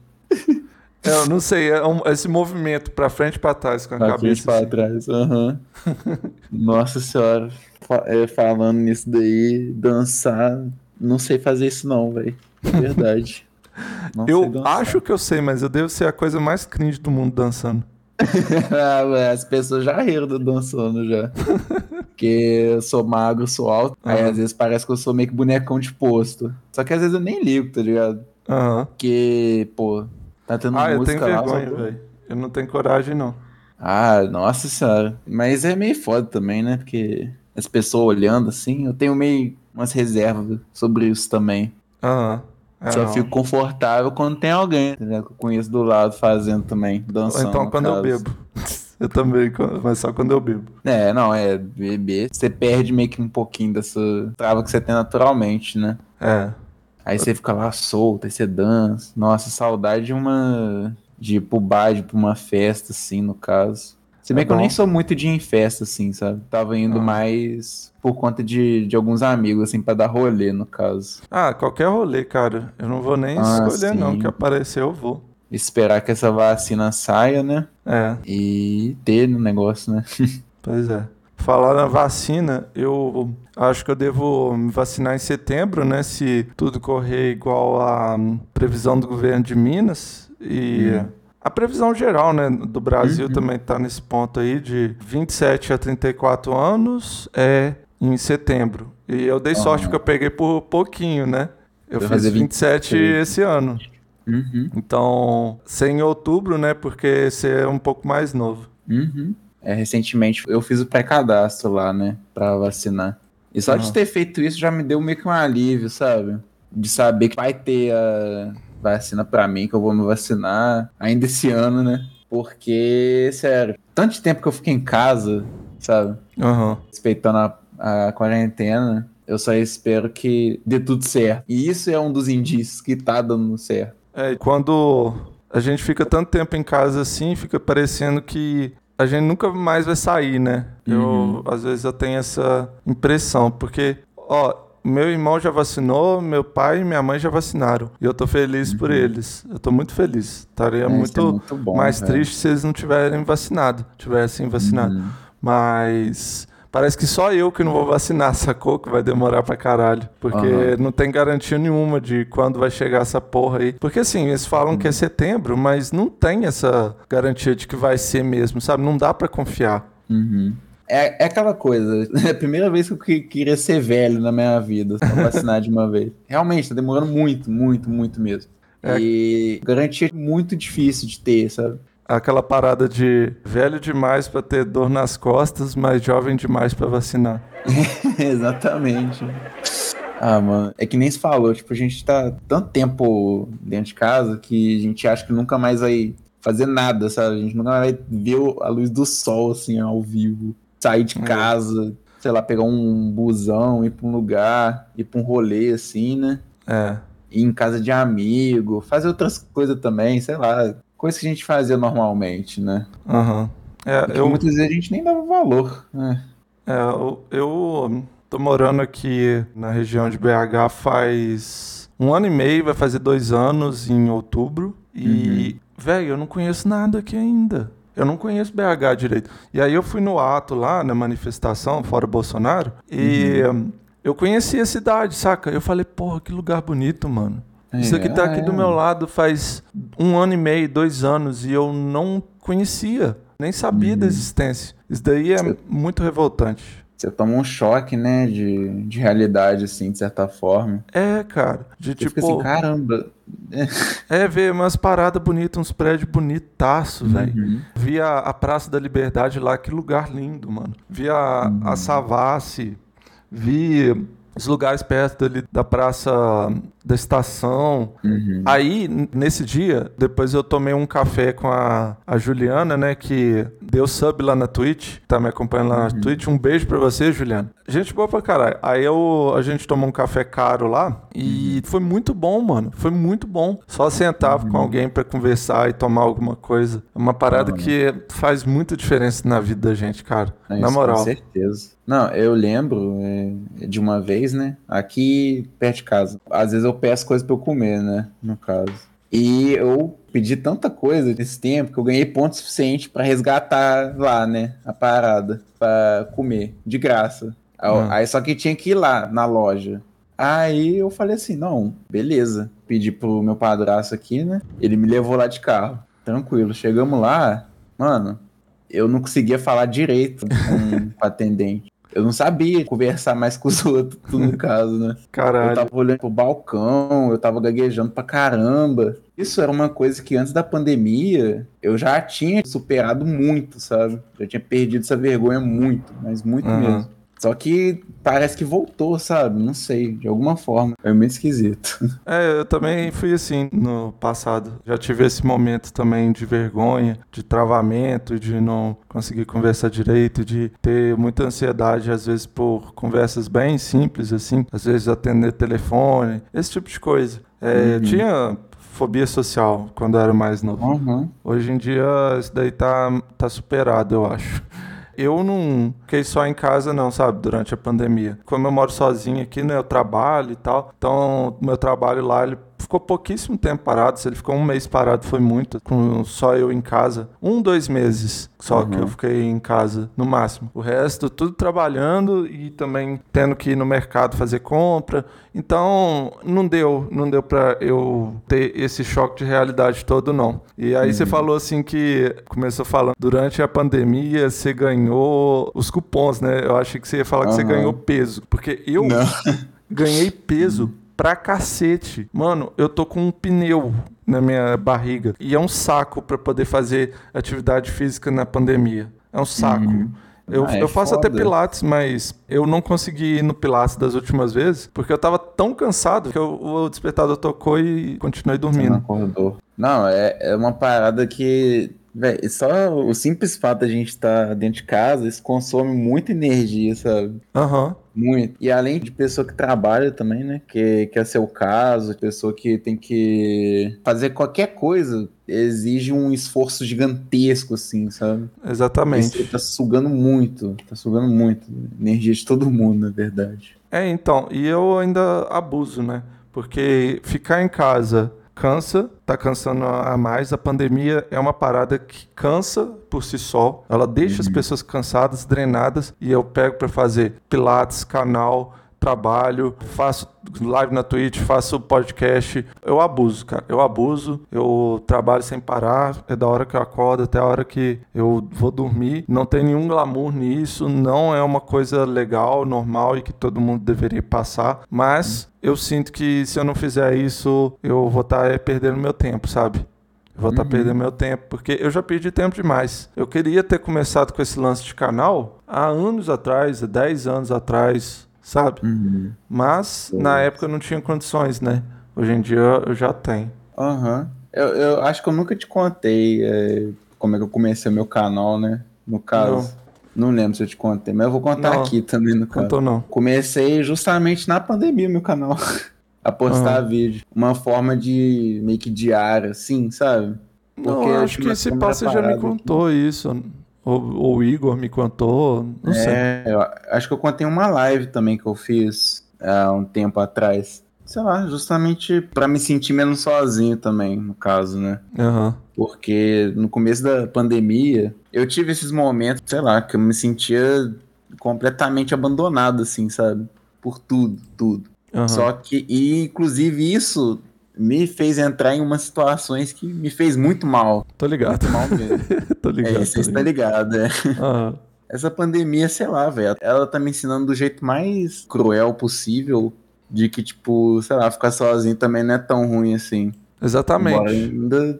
É, Eu não sei, é um- esse movimento pra frente e pra trás com a pra frente cabeça. pra assim. trás. Aham. Nossa senhora. Fa- é, falando nisso daí, dançar. Não sei fazer isso não, velho. Verdade. Não Eu acho que eu sei, mas eu devo ser a coisa mais cringe do mundo dançando. As pessoas já riram do Sono já. Porque eu sou magro, sou alto. Aí Aham. às vezes parece que eu sou meio que bonecão de posto. Só que às vezes eu nem ligo, tá ligado? Aham. Porque, pô, tá tendo Ah, eu tenho música lá. vergonha, só- velho. Eu não tenho coragem, não. Ah, nossa senhora. Mas é meio foda também, né? Porque as pessoas olhando assim, eu tenho meio umas reservas sobre isso também. Aham. É, Só não. fico confortável quando tem alguém, entendeu? Que eu conheço do lado fazendo também, Ou dançando. então no quando eu bebo. Eu também, mas só quando eu bebo. É, não, é beber. Você perde meio que um pouquinho dessa trava que você tem naturalmente, né? É. Aí você fica lá solto, aí você dança. Nossa, saudade de uma. de ir pro bar, de ir pra uma festa, assim, no caso. Se bem É que eu nem bom. sou muito de ir em festa, assim, sabe? Tava indo Ah. mais por conta de, de alguns amigos, assim, pra dar rolê, no caso. Ah, qualquer rolê, cara. Eu não vou nem Ah, escolher, não. sim. Que aparecer, eu vou. Esperar que essa vacina saia, né? É, E ter no negócio, né? pois é. Falar na vacina, eu acho que eu devo me vacinar em setembro, né? Se tudo correr igual a previsão do governo de Minas. E Hum. A previsão geral, né, do Brasil Uhum. também tá nesse ponto aí de 27 a 34 anos é em setembro. E eu dei sorte Ah. porque eu peguei por pouquinho, né? Eu Vai fiz fazer 27 26. esse ano. Uhum, Então, ser em outubro, né? Porque você é um pouco mais novo. uhum. É, recentemente eu fiz o pré-cadastro lá, né? Pra vacinar. E só de ter feito isso já me deu meio que um alívio, sabe? De saber que vai ter a vacina pra mim, que eu vou me vacinar ainda esse ano, né? Porque, sério, tanto tempo que eu fiquei em casa, sabe? Aham. Respeitando a, a quarentena, eu só espero que dê tudo certo. E isso é um dos indícios que tá dando certo. É, quando a gente fica tanto tempo em casa assim, fica parecendo que a gente nunca mais vai sair, né? Uhum. Eu, às vezes eu tenho essa impressão, porque, ó, meu irmão já vacinou, meu pai e minha mãe já vacinaram. E eu tô feliz por eles. Eu tô muito feliz. Estaria É, é muito, muito bom, mais velho. triste se eles não tiverem vacinado, tivessem vacinado. Uhum. Mas parece que só eu que não vou vacinar, sacou? Que vai demorar pra caralho. Porque Aham. não tem garantia nenhuma de quando vai chegar essa porra aí. Porque assim, eles falam que é setembro, mas não tem essa garantia de que vai ser mesmo, sabe? Não dá pra confiar. Uhum. É, é aquela coisa, é a primeira vez que eu que- queria ser velho na minha vida, pra vacinar de uma vez. Realmente, tá demorando muito, muito, muito mesmo. É. E garantia muito difícil de ter, sabe? Aquela parada de velho demais pra ter dor nas costas, mas jovem demais pra vacinar. Exatamente. Ah, mano, é que nem se falou, tipo, a gente tá tanto tempo dentro de casa que a gente acha que nunca mais vai fazer nada, sabe? A gente nunca mais vai ver a luz do sol, assim, ao vivo. Sair de É. casa, sei lá, pegar um busão, ir pra um lugar, ir pra um rolê, assim, né? É. Ir em casa de amigo, fazer outras coisas também, sei lá. Coisas que a gente fazia normalmente, né? Aham. É, Que eu, muitas vezes a gente nem dava valor, né? É, eu, eu tô morando aqui na região de BH faz um ano e meio, vai fazer dois anos em outubro. E, velho, eu não conheço nada aqui ainda. Eu não conheço BH direito. E aí eu fui no ato lá, na manifestação, fora Bolsonaro, e hum, eu conheci a cidade, saca? Eu falei, porra, que lugar bonito, mano. Isso aqui tá É, aqui do meu lado faz um ano e meio, dois anos, e eu não conhecia, nem sabia da existência. Isso daí é muito revoltante. Você toma um choque, né, de, de realidade, assim, de certa forma. É, cara. De Você tipo. fica assim, caramba. É, ver umas paradas bonitas, uns prédios bonitaços, velho. Uhum. Vi a, a Praça da Liberdade lá, que lugar lindo, mano. Vi a, Uhum. a Savassi, vi os lugares perto ali da Praça da Estação. Uhum. Aí, nesse dia, depois eu tomei um café com a, a Juliana, né, que deu sub lá na Twitch, tá me acompanhando lá na Twitch. Um beijo pra você, Juliana. Gente boa pra caralho. Aí eu, a gente tomou um café caro lá e foi muito bom, mano. Foi muito bom. Só sentar com alguém pra conversar e tomar alguma coisa. É uma parada que faz muita diferença na vida da gente, cara. É na isso, moral. Com certeza. Não, eu lembro é, de uma vez, né? Aqui perto de casa. Às vezes eu peço coisa pra eu comer, né? No caso. E eu pedi tanta coisa nesse tempo que eu ganhei ponto suficiente pra resgatar lá, né? A parada. Pra comer. De graça. Aí, Ah. aí só que tinha que ir lá na loja. Aí eu falei assim, não, beleza. Pedi pro meu padrasto aqui, né? Ele me levou lá de carro. Tranquilo. Chegamos lá. Mano, eu não conseguia falar direito com o atendente. Eu não sabia conversar mais com os outros, no caso, né? Caralho. Eu tava olhando pro balcão, eu tava gaguejando pra caramba. Isso era uma coisa que antes da pandemia eu já tinha superado muito, sabe? Eu tinha perdido essa vergonha muito, mas muito Uhum. mesmo. Só que parece que voltou, sabe? Não sei, de alguma forma. É meio esquisito. É, eu também fui assim no passado. Já tive esse momento também de vergonha, de travamento, de não conseguir conversar direito, de ter muita ansiedade, às vezes por conversas bem simples, assim, às vezes atender telefone, esse tipo de coisa. É, Uhum. Tinha fobia social quando eu era mais novo. Uhum. Hoje em dia isso daí tá, tá superado, eu acho. Eu não fiquei só em casa, não, sabe, durante a pandemia. Como eu moro sozinho aqui, né, eu trabalho e tal. Então, meu trabalho lá, ele ficou pouquíssimo tempo parado. Se ele ficou um mês parado, foi muito. Com só eu em casa. Um, dois meses só que eu fiquei em casa, no máximo. O resto, tudo trabalhando e também tendo que ir no mercado fazer compra. Então, não deu, não deu pra eu ter esse choque de realidade todo, não. E aí você falou assim que começou falando, durante a pandemia você ganhou os cupons, né? Eu achei que você ia falar que você ganhou peso. Porque eu Não. ganhei peso pra cacete. Mano, eu tô com um pneu na minha barriga. E é um saco pra poder fazer atividade física na pandemia. É um saco. Eu, Ah, é eu faço até foda. pilates, mas eu não consegui ir no pilates das últimas vezes, porque eu tava tão cansado que eu- o despertador tocou e continuei Você não dormindo. acordou. Não, é, é uma parada que. Véi, só o simples fato da gente estar dentro de casa, isso consome muita energia, sabe? Aham. Muito. E além de pessoa que trabalha também, né? Que, que é seu caso, pessoa que tem que fazer qualquer coisa, exige um esforço gigantesco, assim, sabe? Exatamente. tá sugando muito, tá sugando muito. Energia de todo mundo, na verdade. É, então, e eu ainda abuso, né? Porque ficar em casa cansa, tá cansando a mais. A pandemia é uma parada que cansa por si só. Ela deixa as pessoas cansadas, drenadas, e eu pego pra fazer pilates, canal, trabalho, faço live na Twitch, faço podcast. Eu abuso, cara. Eu abuso. Eu trabalho sem parar. É da hora que eu acordo até a hora que eu vou dormir. Não tem nenhum glamour nisso. Não é uma coisa legal, normal e que todo mundo deveria passar. Mas eu sinto que se eu não fizer isso, eu vou estar perdendo meu tempo, sabe? Eu vou estar perdendo meu tempo, porque eu já perdi tempo demais. Eu queria ter começado com esse lance de canal há anos atrás, há 10 anos atrás, sabe? Mas na época eu não tinha condições, né? Hoje em dia eu já tenho. Aham. Eu, eu acho que eu nunca te contei é, como é que eu comecei o meu canal, né? No caso. Não. lembro se eu te contei, mas eu vou contar Não. aqui também no caso. Contou não. Comecei justamente na pandemia meu canal. a postar vídeo. Uma forma de meio que diária, assim, sabe? Não, Porque eu acho que esse passo já me parada aqui. contou isso. Ou, ou o Igor me contou. Não sei. É, eu acho que eu contei uma live também que eu fiz há um tempo atrás. Sei lá, justamente pra me sentir menos sozinho também, no caso, né? Aham. Porque no começo da pandemia, eu tive esses momentos, sei lá, que eu me sentia completamente abandonado, assim, sabe? Por tudo, tudo. aham. Só que, e inclusive isso me fez entrar em umas situações que me fez muito mal. Tô ligado. Mal mesmo. tô ligado. é, você está ligado. é. Aham. Essa pandemia, sei lá, velho, ela tá me ensinando do jeito mais cruel possível de que, tipo, sei lá, ficar sozinho também não é tão ruim assim. Embora Exatamente. ainda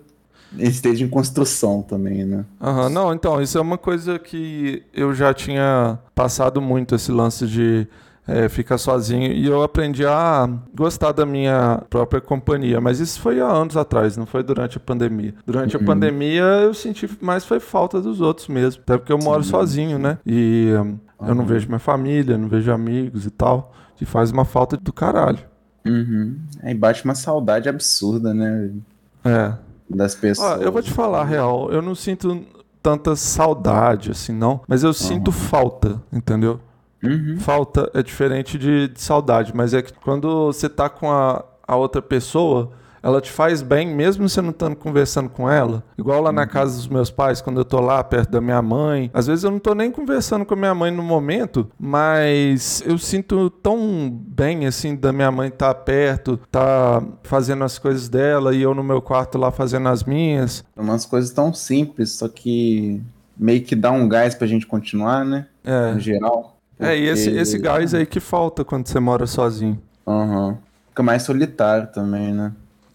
esteja em construção também, né? Aham, Não, então, isso é uma coisa que eu já tinha passado muito, esse lance de é, ficar sozinho. E eu aprendi a gostar da minha própria companhia. Mas isso foi há anos atrás, não foi durante a pandemia. Durante Uhum. a pandemia eu senti mais foi falta dos outros mesmo. Até porque eu moro sozinho, né? E hum, eu não vejo minha família, não vejo amigos e tal. Que faz uma falta do caralho. Uhum. Aí bate uma saudade absurda, né? É. Das pessoas. Ó, eu vou te falar a real, eu não sinto tanta saudade assim, não. Mas eu sinto falta, entendeu? Uhum. Falta é diferente de, de saudade, mas é que quando você tá com a, a outra pessoa, ela te faz bem, mesmo você não estando conversando com ela. Igual lá na casa dos meus pais, quando eu tô lá perto da minha mãe. Às vezes eu não tô nem conversando com a minha mãe no momento, mas eu sinto tão bem, assim, da minha mãe estar tá perto, tá fazendo as coisas dela e eu no meu quarto lá fazendo as minhas. Umas coisas tão simples, só que meio que dá um gás pra gente continuar, né? É. No geral. É, e esse, Porque- esse gás aí que falta quando você mora sozinho. Aham. Fica mais solitário também, né?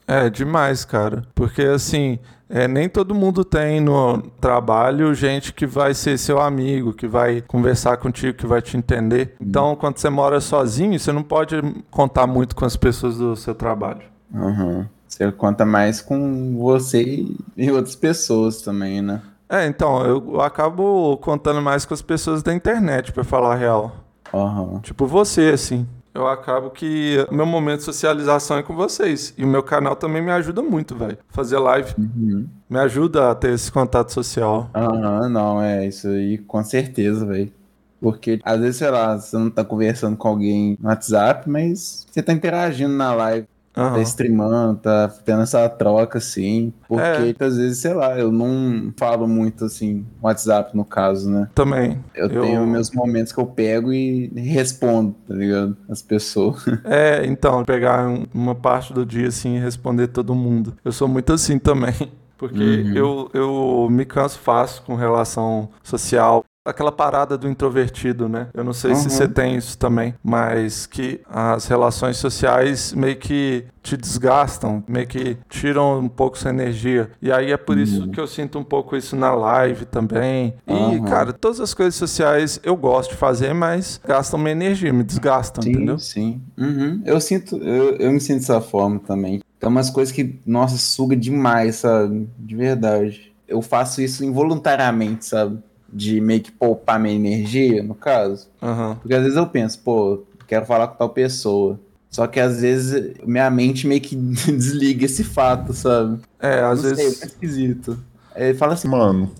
É, demais, cara. Porque assim, é, nem todo mundo tem no trabalho gente que vai ser seu amigo, que vai conversar contigo, que vai te entender. Então, quando você mora sozinho, você não pode contar muito com as pessoas do seu trabalho. Aham. Você conta mais com você e outras pessoas também, né? É, então, eu acabo contando mais com as pessoas da internet, pra falar a real. Aham. Tipo você, assim. Eu acabo que o meu momento de socialização é com vocês. E o meu canal também me ajuda muito, velho. Fazer live Uhum. me ajuda a ter esse contato social. Aham, não, é isso aí, com certeza, velho. Porque às vezes, sei lá, você não tá conversando com alguém no WhatsApp, mas você tá interagindo na live, tá Aham. streamando, tá tendo essa troca, assim. Porque É. às vezes, sei lá, eu não falo muito assim, WhatsApp no caso, né? Também. Eu, tenho meus momentos que eu pego e respondo, tá ligado? As pessoas. É, então, pegar um- uma parte do dia assim e responder todo mundo. Eu sou muito assim também. Porque Uhum. eu, eu me canso fácil com relação social. Aquela parada do introvertido, né? Eu não sei se Uhum. você tem isso também, mas que as relações sociais meio que te desgastam, meio que tiram um pouco sua energia. E aí é por isso que eu sinto um pouco isso na live também. E, Uhum. cara, todas as coisas sociais eu gosto de fazer, mas gastam minha energia, me desgastam, entendeu? Sim, sim. Uhum. Eu sinto, eu, eu me sinto dessa forma também. Tem umas coisas que, nossa, suga demais, sabe? De verdade. Eu faço isso involuntariamente, sabe? De meio que poupar minha energia, no caso. Aham. Porque às vezes eu penso, pô, quero falar com tal pessoa. Só que às vezes minha mente meio que desliga esse fato, sabe? É, às não vezes. sei, é esquisito. Aí ele fala assim, Mano,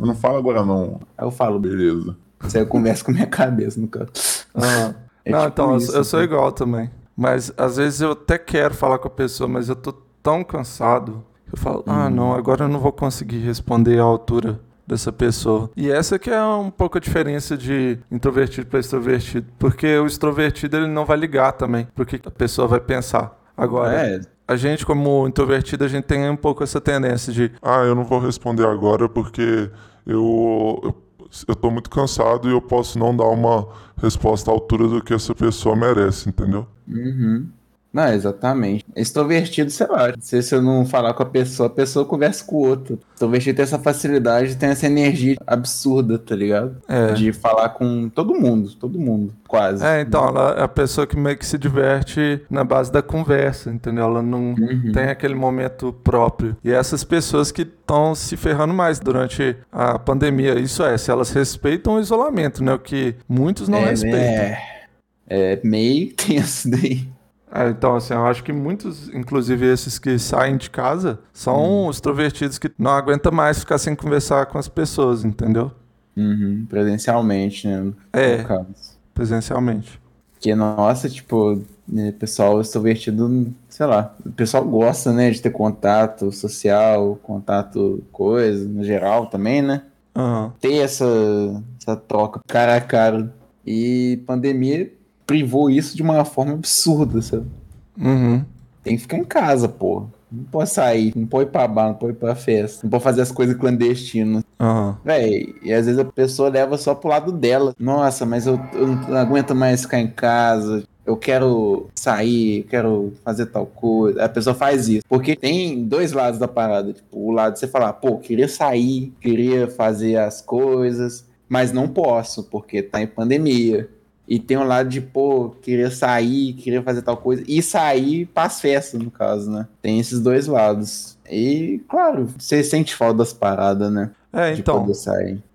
não, fala agora não. aí eu falo, Beleza. Isso aí eu converso com minha cabeça, no caso. Aham. É Não, tipo então, eu- isso, eu sou né? igual também. Mas às vezes eu até quero falar com a pessoa, mas eu tô tão cansado que eu falo, ah, Uhum. não, agora eu não vou conseguir responder à altura dessa pessoa. E essa que é um pouco a diferença de introvertido para extrovertido. Porque o extrovertido ele não vai ligar também porque a pessoa vai pensar. Agora, É, a gente como introvertido, a gente tem um pouco essa tendência de, Ah, eu não vou responder agora porque eu, eu, eu tô muito cansado e eu posso não dar uma resposta à altura do que essa pessoa merece, entendeu? Uhum. Não, exatamente. Extrovertido, sei lá. Se você não falar com a pessoa, a pessoa conversa com o outro. Extrovertido tem essa facilidade, tem essa energia absurda, tá ligado? É. De falar com todo mundo, todo mundo, quase. É, então, ela é a pessoa que meio que se diverte na base da conversa, entendeu? Ela não Uhum. tem aquele momento próprio. E essas pessoas que estão se ferrando mais durante a pandemia, isso é, se elas respeitam o isolamento, né? O que muitos não é, respeitam. É, é meio tenso daí. É, então, assim, eu acho que muitos, inclusive esses que saem de casa, são os extrovertidos que não aguentam mais ficar sem conversar com as pessoas, entendeu? Uhum, presencialmente, né? É. Presencialmente. Porque, nossa, tipo, né, pessoal extrovertido, sei lá, o pessoal gosta, né, de ter contato social, contato coisa, no geral também, né? Aham. Ter essa, essa troca cara a cara. E pandemia privou isso de uma forma absurda, sabe? Uhum. Tem que ficar em casa, pô. Não pode sair, não pode ir pra bar, não pode ir pra festa, não pode fazer as coisas clandestinas. Aham. Véi, e às vezes a pessoa leva só pro lado dela. Nossa, mas eu, eu não aguento mais ficar em casa. Eu quero sair, eu quero fazer tal coisa. A pessoa faz isso. Porque tem dois lados da parada. Tipo, o lado de você falar, pô, queria sair, queria fazer as coisas, mas não posso, porque tá em pandemia. E tem um lado de, pô, queria sair, queria fazer tal coisa. E sair pras festas, no caso, né? Tem esses dois lados. E, claro, você sente falta das paradas, né? É, de então.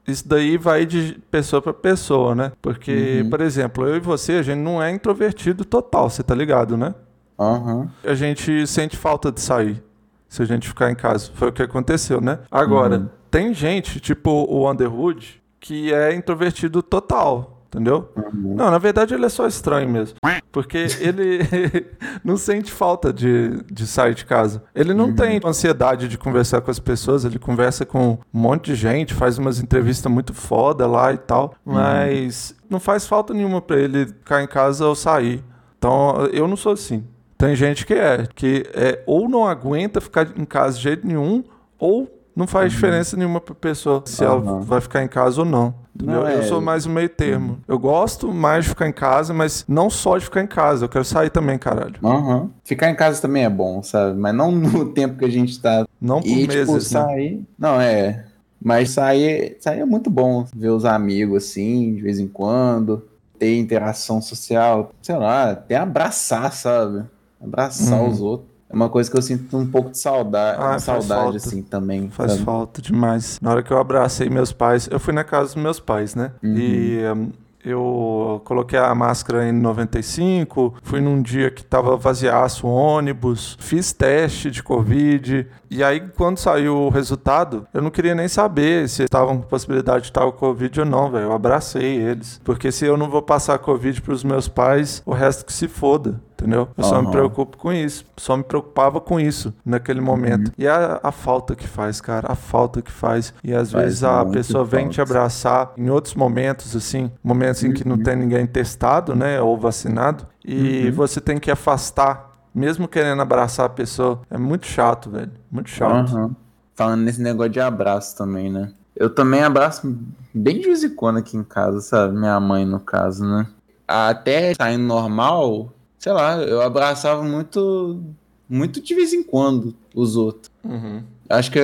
Isso daí vai de pessoa pra pessoa, né? Porque, Uhum. por exemplo, eu e você, a gente não é introvertido total, você tá ligado, né? Aham. A gente sente falta de sair se a gente ficar em casa. Foi o que aconteceu, né? Agora, Uhum. tem gente, tipo o Underwood, que é introvertido total. Entendeu? Não, na verdade ele é só estranho mesmo. Porque ele não sente falta de, de sair de casa. Ele não tem ansiedade de conversar com as pessoas, ele conversa com um monte de gente, faz umas entrevistas muito foda lá e tal, mas não faz falta nenhuma pra ele ficar em casa ou sair. Então eu não sou assim. Tem gente que é, que é ou não aguenta ficar em casa de jeito nenhum, ou não faz diferença nenhuma pra pessoa se ela Aham. vai ficar em casa ou não. Não, Eu é- sou mais o meio termo. Eu gosto mais de ficar em casa, mas não só de ficar em casa. Eu quero sair também, caralho. Aham. Ficar em casa também é bom, sabe? Mas não no tempo que a gente tá. Não por E, tipo, meses, né? sair. Não, é. Mas sair, sair é muito bom. Ver os amigos assim, de vez em quando. Ter interação social. Sei lá, até abraçar, sabe? Abraçar Uhum. os outros. É uma coisa que eu sinto um pouco de saudade, Ah, saudade falta. assim também. Faz sabe? falta demais. Na hora que eu abracei meus pais, eu fui na casa dos meus pais, né? Uhum. E hum, eu coloquei a máscara em 95, fui num dia que tava vaziaço o ônibus, fiz teste de Covid. E aí, quando saiu o resultado, eu não queria nem saber se estavam com possibilidade de estar com Covid ou não, velho. Eu abracei eles. Porque se eu não vou passar Covid pros meus pais, o resto que se foda. Entendeu? Eu só me preocupo com isso. Só me preocupava com isso naquele momento. Uhum. E a, a falta que faz, cara. A falta que faz. E às Faz vezes a pessoa vem te falta. abraçar em outros momentos, assim. Momentos em que Uhum. não tem ninguém testado, né? Ou vacinado. E Uhum. você tem que afastar. Mesmo querendo abraçar a pessoa. É muito chato, velho. Muito chato. Falando nesse negócio de abraço também, né? Eu também abraço bem de vez em quando aqui em casa, sabe? Minha mãe, no caso, né? Até saindo normal, sei lá, eu abraçava muito, muito de vez em quando os outros. Uhum. Acho que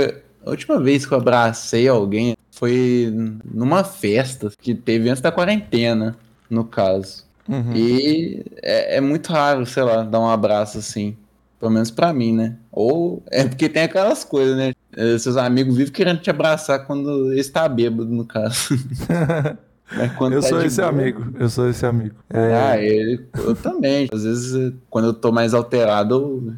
a última vez que eu abracei alguém foi numa festa que teve antes da quarentena, no caso. Uhum. E é, é muito raro, sei lá, dar um abraço assim. Pelo menos pra mim, né? Ou é porque tem aquelas coisas, né? Eh, Seus amigos vivem querendo te abraçar quando está bêbado, no caso. Eu tá sou esse boa- amigo. Eu sou esse amigo. É, Ah, ele, eu também. Às vezes, eh, quando eu tô mais alterado, eu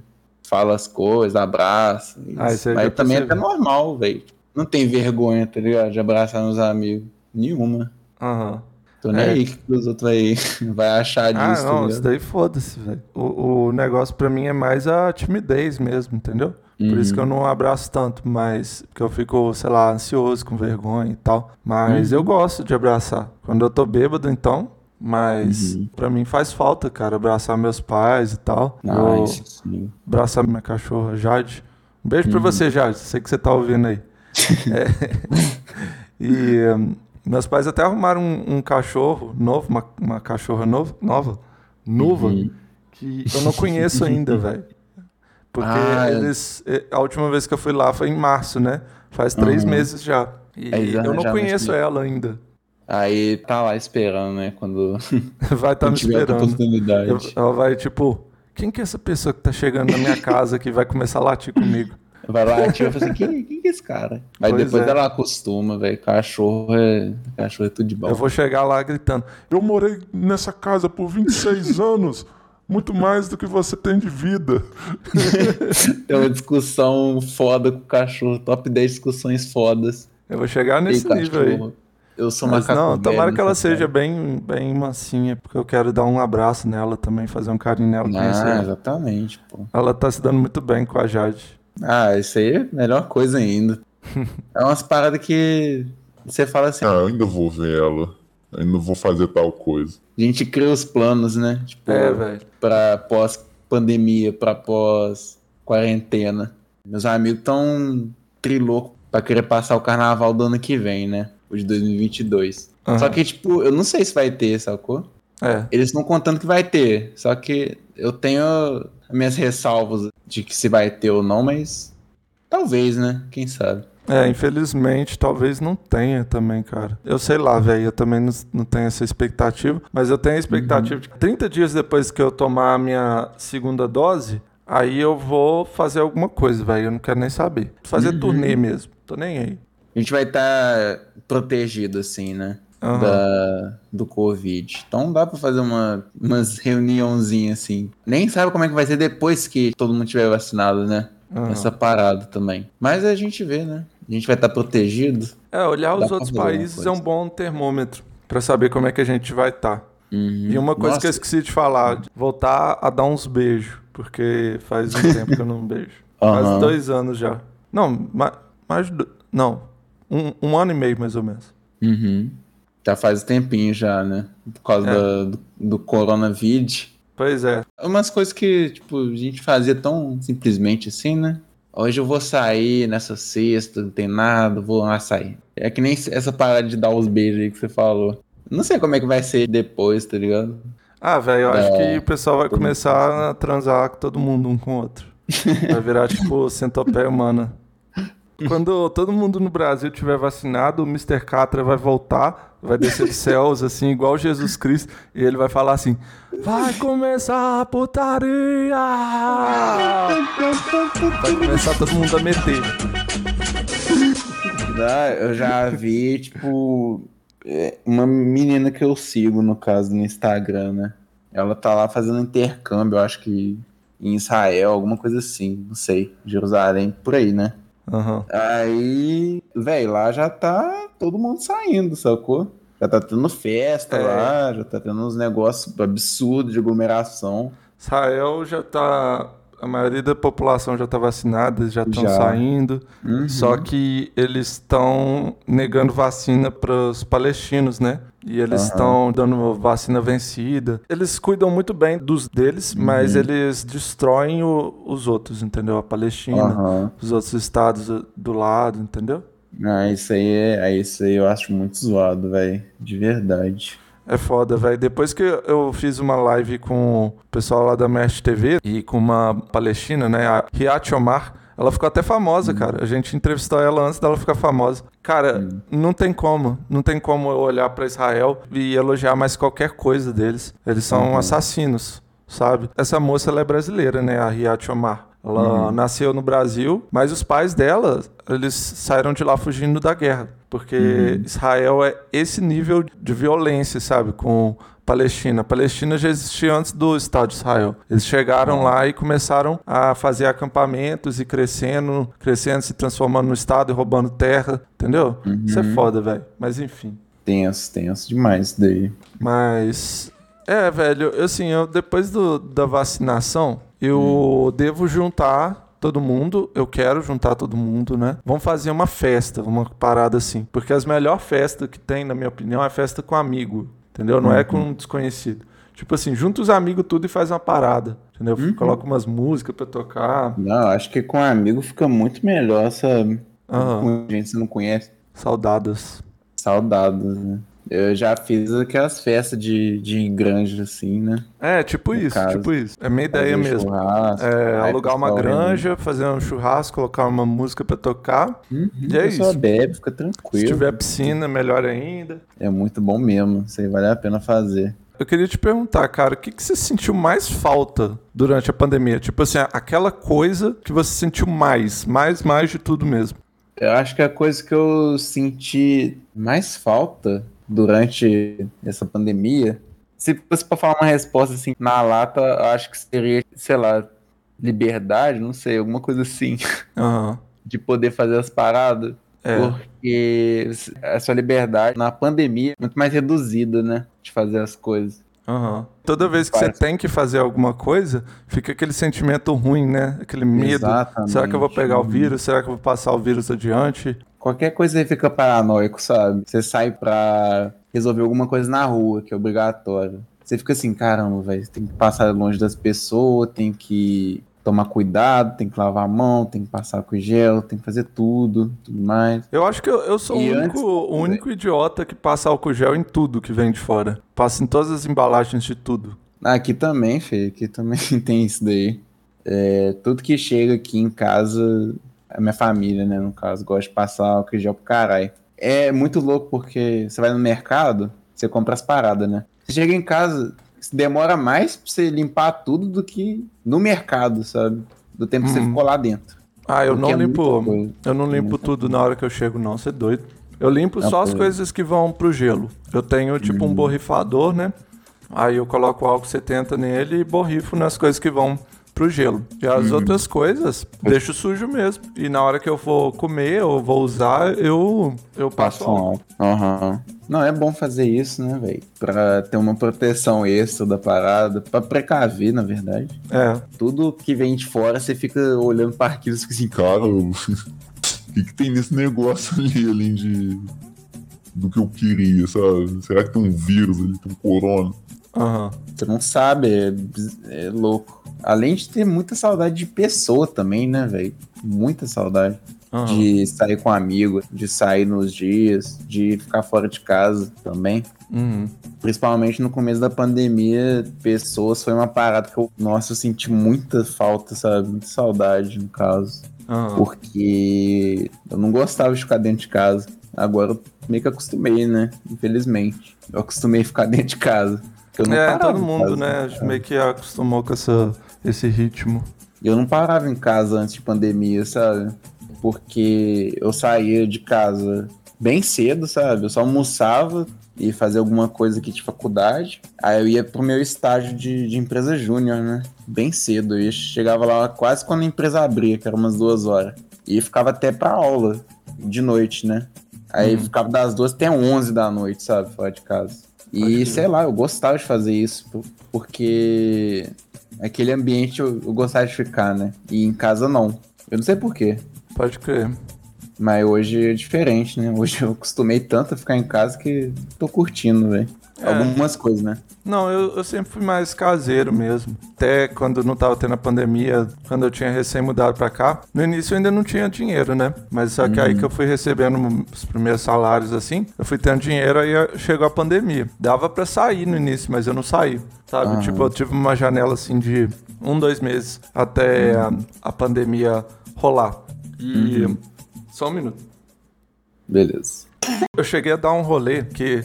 falo as coisas, abraço. Ah, isso. aí Mas pra também é até normal, velho. Não tem vergonha, tá ligado? De abraçar meus amigos. Nenhuma. aham. Tô nem É. aí que os outros vai, vai achar disso, Ah, tá não, ligado? isso daí foda-se, velho. O, o negócio pra mim é mais a timidez mesmo, entendeu? Por isso que eu não abraço tanto, mas porque eu fico, sei lá, ansioso, com vergonha e tal. Mas eu gosto de abraçar. Quando eu tô bêbado, então. Mas pra mim faz falta, cara, abraçar meus pais e tal. Ah, eu isso sim. abraçar minha cachorra, Jade. Um beijo pra você, Jade. Sei que você tá ouvindo aí. É. E hum, meus pais até arrumaram um, um cachorro novo, uma, uma cachorra novo, nova, nova, Uhum. que eu não conheço ainda, velho. Porque Ah, é. eles. eh, A última vez que eu fui lá foi em março, né? Faz três Uhum. meses já. E já- eu não não conheço explica. ela ainda. Aí tá lá esperando, né? Quando Vai estar me tiver a esperando. oportunidade. Eu- ela vai, tipo, quem que é essa pessoa que tá chegando na minha casa que vai começar a latir comigo? Vai lá, a tia fala assim, quem, quem que é esse cara? Aí Pois depois é. ela acostuma, velho. Cachorro é. Cachorro é tudo de bom. Eu vou chegar lá gritando. Eu morei nessa casa por 26 anos, muito mais do que você tem de vida. Tem uma discussão foda com o cachorro. Top 10 discussões fodas. Eu vou chegar nesse Ei, nível aí. cachorro. Eu sou Mas macaco não, tomara que ela seja cara. bem, bem mansinha, porque eu quero dar um abraço nela também, fazer um carinho nela, Ah, ela. exatamente, pô. Ela tá se dando muito bem com a Jade. Ah, isso aí é a melhor coisa ainda. é umas paradas que você fala assim, Ah, eu ainda vou ver ela. Ainda vou fazer tal coisa. a gente cria os planos, né? Tipo, É, velho. pra pós-pandemia, pra pós-quarentena. Meus amigos tão trilouco pra querer passar o carnaval do ano que vem, né? O de 2022. Aham. Só que, tipo, eu não sei se vai ter, sacou? É, Eles estão contando que vai ter. Só que eu tenho as minhas ressalvas de que se vai ter ou não, mas talvez, né? Quem sabe? É, infelizmente, talvez não tenha também, cara. Eu sei lá, velho, eu também não, não tenho essa expectativa, mas eu tenho a expectativa de que 30 dias depois que eu tomar a minha segunda dose, aí eu vou fazer alguma coisa, velho, eu não quero nem saber. Fazer turnê mesmo, tô nem aí. A gente vai estar protegido, assim, né? Aham. Da, do Covid. Então dá pra fazer uma, umas reuniãozinhas assim. Nem sabe como é que vai ser depois que todo mundo tiver vacinado, né? Essa parada também. Mas a gente vê, né? A gente vai estar protegido. É, olhar os outros países é um bom termômetro. Pra saber como é que a gente vai estar. E uma coisa Nossa. que eu esqueci de falar, voltar a dar uns beijos, porque faz um tempo que eu não beijo. Faz Aham. dois anos já. Não, ma- mais. do- Não, um, um ano e meio mais ou menos. Uhum. Já faz um tempinho já, né? Por causa É. da- do, do coronavírus. Pois é. Umas coisas que, tipo, a gente fazia tão simplesmente assim, né? Hoje eu vou sair nessa sexta, não tem nada, vou lá sair. É que nem essa parada de dar os beijos aí que você falou. Não sei como é que vai ser depois, tá ligado? Ah, velho, eu acho É. que o pessoal vai começar a transar com todo mundo um com o outro. Vai virar tipo centopeia humana. Quando todo mundo no Brasil tiver vacinado, o Mr. Catra vai voltar, vai descer dos céus, assim, igual Jesus Cristo, e ele vai falar assim: Vai começar a putaria! Vai começar todo mundo a meter. Eu já vi, tipo, é, uma menina que eu sigo, no caso, no Instagram, né? Ela tá lá fazendo intercâmbio, eu acho que em Israel, alguma coisa assim, não sei, Jerusalém, por aí, né? Aham. Aí, velho, lá já tá todo mundo saindo, sacou? Já tá tendo festa É. lá, já tá tendo uns negócios absurdos de aglomeração. Israel já tá. A maioria da população já tá vacinada, eles já estão saindo. Uhum. Só que eles estão negando vacina para os palestinos, né? E eles estão dando vacina vencida. Eles cuidam muito bem dos deles, mas Uhum. eles destroem o- os outros, entendeu? A Palestina, Aham. os outros estados do lado, entendeu? Ah, isso aí é, é isso aí eu acho muito zoado, velho. De verdade. É foda, velho. Depois que eu fiz uma live com o pessoal lá da Mesh TV e com uma palestina, né? A Riat Omar. Ela ficou até famosa, cara. A gente entrevistou ela antes dela ficar famosa. Cara, não tem como. Não tem como eu olhar pra Israel e elogiar mais qualquer coisa deles. Eles são assassinos, sabe? Essa moça, ela é brasileira, né? A Riat Omar. Ela nasceu no Brasil, mas os pais dela, eles saíram de lá fugindo da guerra. Porque Israel é esse nível de violência, sabe? Com Palestina. A Palestina já existia antes do Estado de Israel. Eles chegaram lá e começaram a fazer acampamentos e crescendo, crescendo, se transformando no Estado e roubando terra. Entendeu? Isso é foda, velho. Mas enfim. Tenso, tenso demais isso daí. Mas. É, velho, assim, eu, depois do- da vacinação, eu devo juntar todo mundo. Eu quero juntar todo mundo, né? Vamos fazer uma festa, uma parada assim. Porque as melhores festas que tem, na minha opinião, é festa com amigo. Entendeu? Não é com um desconhecido. Tipo assim, junta os amigos tudo e faz uma parada. Entendeu? Coloca umas músicas pra tocar. Não, acho que com amigo fica muito melhor, sabe? Aham. Com gente que você não conhece. Saudadas. Saudados, né? Eu já fiz aquelas festas de, de granja, assim, né? É, tipo isso, caso. tipo isso. É minha ideia Fazer mesmo. É, alugar uma granja, fazer um churrasco, colocar uma música pra tocar. Uhum, E é isso. bebe, fica Se tranquilo. tiver piscina, melhor ainda. É muito bom mesmo. Isso aí vale a pena fazer. Eu queria te perguntar, cara, o que, que você sentiu mais falta durante a pandemia? Tipo assim, aquela coisa que você sentiu mais, mais, mais de tudo mesmo. Eu acho que a coisa que eu senti mais falta durante essa pandemia, se fosse pra falar uma resposta assim na lata, eu acho que seria, sei lá, liberdade, não sei, alguma coisa assim, Aham. de poder fazer as paradas. É. Porque a sua liberdade na pandemia é muito mais reduzida, né? De fazer as coisas. Aham. Toda vez que você Parece- tem que fazer alguma coisa, fica aquele sentimento ruim, né? Aquele medo. Exatamente. Será que eu vou pegar o vírus? Será que eu vou passar o vírus adiante? Qualquer coisa aí fica paranoico, sabe? Você sai pra resolver alguma coisa na rua, que é obrigatório. Você fica assim, caramba, velho, tem que passar longe das pessoas, tem que tomar cuidado, tem que lavar a mão, tem que passar com gel, tem que fazer tudo, tudo mais. Eu acho que eu, eu sou o E único, antes- o único idiota que passa álcool gel em tudo que vem de fora. Passa em todas as embalagens de tudo. Ah, Aqui também, Fê, aqui também tem isso daí. É, tudo que chega aqui em casa, a minha família, né, no caso, gosta de passar álcool gel pro caralho. É muito louco porque você vai no mercado, você compra as paradas, né? Você chega em casa, demora mais pra você limpar tudo do que no mercado, sabe? Do tempo que você Uhum. ficou lá dentro. Ah, eu Porque não é limpo. Eu não limpo tudo na hora que eu chego, não. Você é doido. Eu limpo só as pô. coisas que vão pro gelo. Eu tenho tipo Uhum. um borrifador, né? Aí eu coloco o álcool 70 nele e borrifo nas coisas que vão pro gelo. E as Uhum. outras coisas, deixo sujo mesmo. E na hora que eu for comer ou vou usar, eu, eu passo álcool. Aham. Não, é bom fazer isso, né, velho? Pra ter uma proteção extra da parada, pra precaver, na verdade. É. Tudo que vem de fora, você fica olhando para aquilo e fica assim, Cara, o que, que tem nesse negócio ali, além de. do que eu queria, sabe? Será que tem um vírus ali, tem um corona? Aham. Você não sabe, é, é louco. Além de ter muita saudade de pessoa também, né, velho? Muita saudade. aham. De sair com amigo, de sair nos dias, de ficar fora de casa também. Uhum. Principalmente no começo da pandemia, pessoas foi uma parada que eu, nossa, eu senti muita falta, sabe? Muita saudade, no caso. aham. Porque eu não gostava de ficar dentro de casa. Agora eu meio que acostumei, né? Infelizmente. Eu acostumei a ficar dentro de casa. É, todo mundo, casa. né? Meio que acostumou com essa, esse ritmo. Eu não parava em casa antes de pandemia, sabe? Porque eu saía de casa bem cedo, sabe? Eu só almoçava e fazia alguma coisa aqui de faculdade. Aí eu ia pro meu estágio de, de empresa júnior, né? Bem cedo. Eu chegava lá quase quando a empresa abria, que era umas duas horas. E ficava até pra aula, de noite, né? Aí ficava das duas até onze da noite, sabe? Fora de casa. E sei lá, eu gostava de fazer isso, por- porque aquele ambiente eu, eu gostava de ficar, né? E em casa não. Eu não sei porquê. Pode crer. Mas hoje é diferente, né? Hoje eu acostumei tanto a ficar em casa que tô curtindo, velho. É. Algumas coisas, né? Não, eu, eu sempre fui mais caseiro mesmo. Até quando não tava tendo a pandemia, quando eu tinha recém mudado pra cá. No início eu ainda não tinha dinheiro, né? Mas só que aí que eu fui recebendo os primeiros salários assim, eu fui tendo dinheiro, aí chegou a pandemia. Dava pra sair no início, mas eu não saí. Sabe? Tipo, eu tive uma janela assim de um, dois meses até a, a pandemia rolar. E. Só um minuto. Beleza. Eu cheguei a dar um rolê que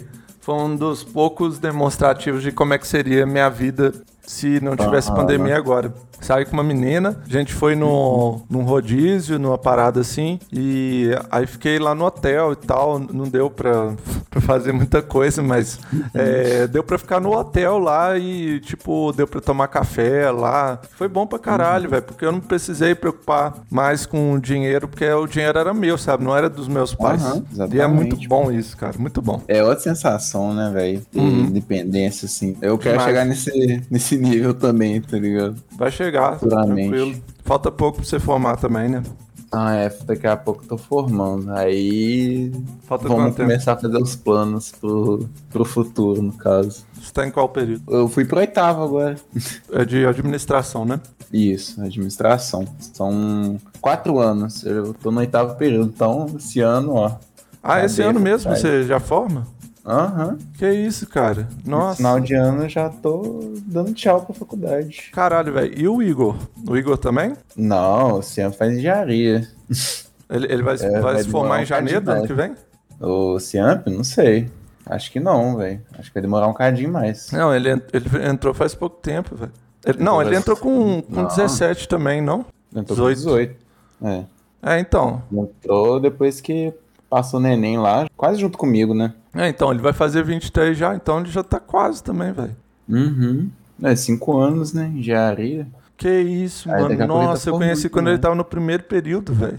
foi um dos poucos demonstrativos de como é que seria minha vida se não tivesse Ah, pandemia agora. Saí com uma menina, a gente foi no, num rodízio, numa parada assim, e aí fiquei lá no hotel e tal. Não deu pra, pra fazer muita coisa, mas é, deu pra ficar no hotel lá e, tipo, deu pra tomar café lá. Foi bom pra caralho, velho, porque eu não precisei preocupar mais com o dinheiro, porque o dinheiro era meu, sabe? Não era dos meus pais. Aham, e é muito bom isso, cara, muito bom. É outra sensação, né, velho? Uhum. independência, assim. Eu quero Demais. chegar nesse, nesse nível também, tá ligado? Vai chegar, Futuramente. tranquilo. Falta pouco pra você formar também, né? Ah, é, daqui a pouco eu tô formando. Aí Falta vamos quanto tempo? começar a fazer os planos pro, pro futuro, no caso. Você tá em qual período? Eu fui pro oitavo agora. É de administração, né? Isso, administração. São quatro anos. Eu tô no oitavo período, então esse ano, ó. Ah, Tá esse ano mesmo você já forma? Aham. Que isso, cara? No Nossa. final de ano já tô dando tchau pra faculdade. Caralho, velho. E o Igor? O Igor também? Não, esse ano faz engenharia. Ele, ele vai, É, vai vai se formar em janeiro do ano que vem? O Ciamp, não sei. Acho que não, velho. Acho que vai demorar um cadinho mais. Não, ele, ele entrou faz pouco tempo, velho. Não, ele entrou com, com Não. 17 também, não? Entrou com 18. É. É, então. Entrou depois que passou neném lá, quase junto comigo, né? É, então, ele vai fazer 23 já, então ele já tá quase também, velho. Uhum. É, cinco anos, né? Engenharia. Que isso, Aí mano. ele tá Nossa, eu conheci quando ele também. tava no primeiro período, velho.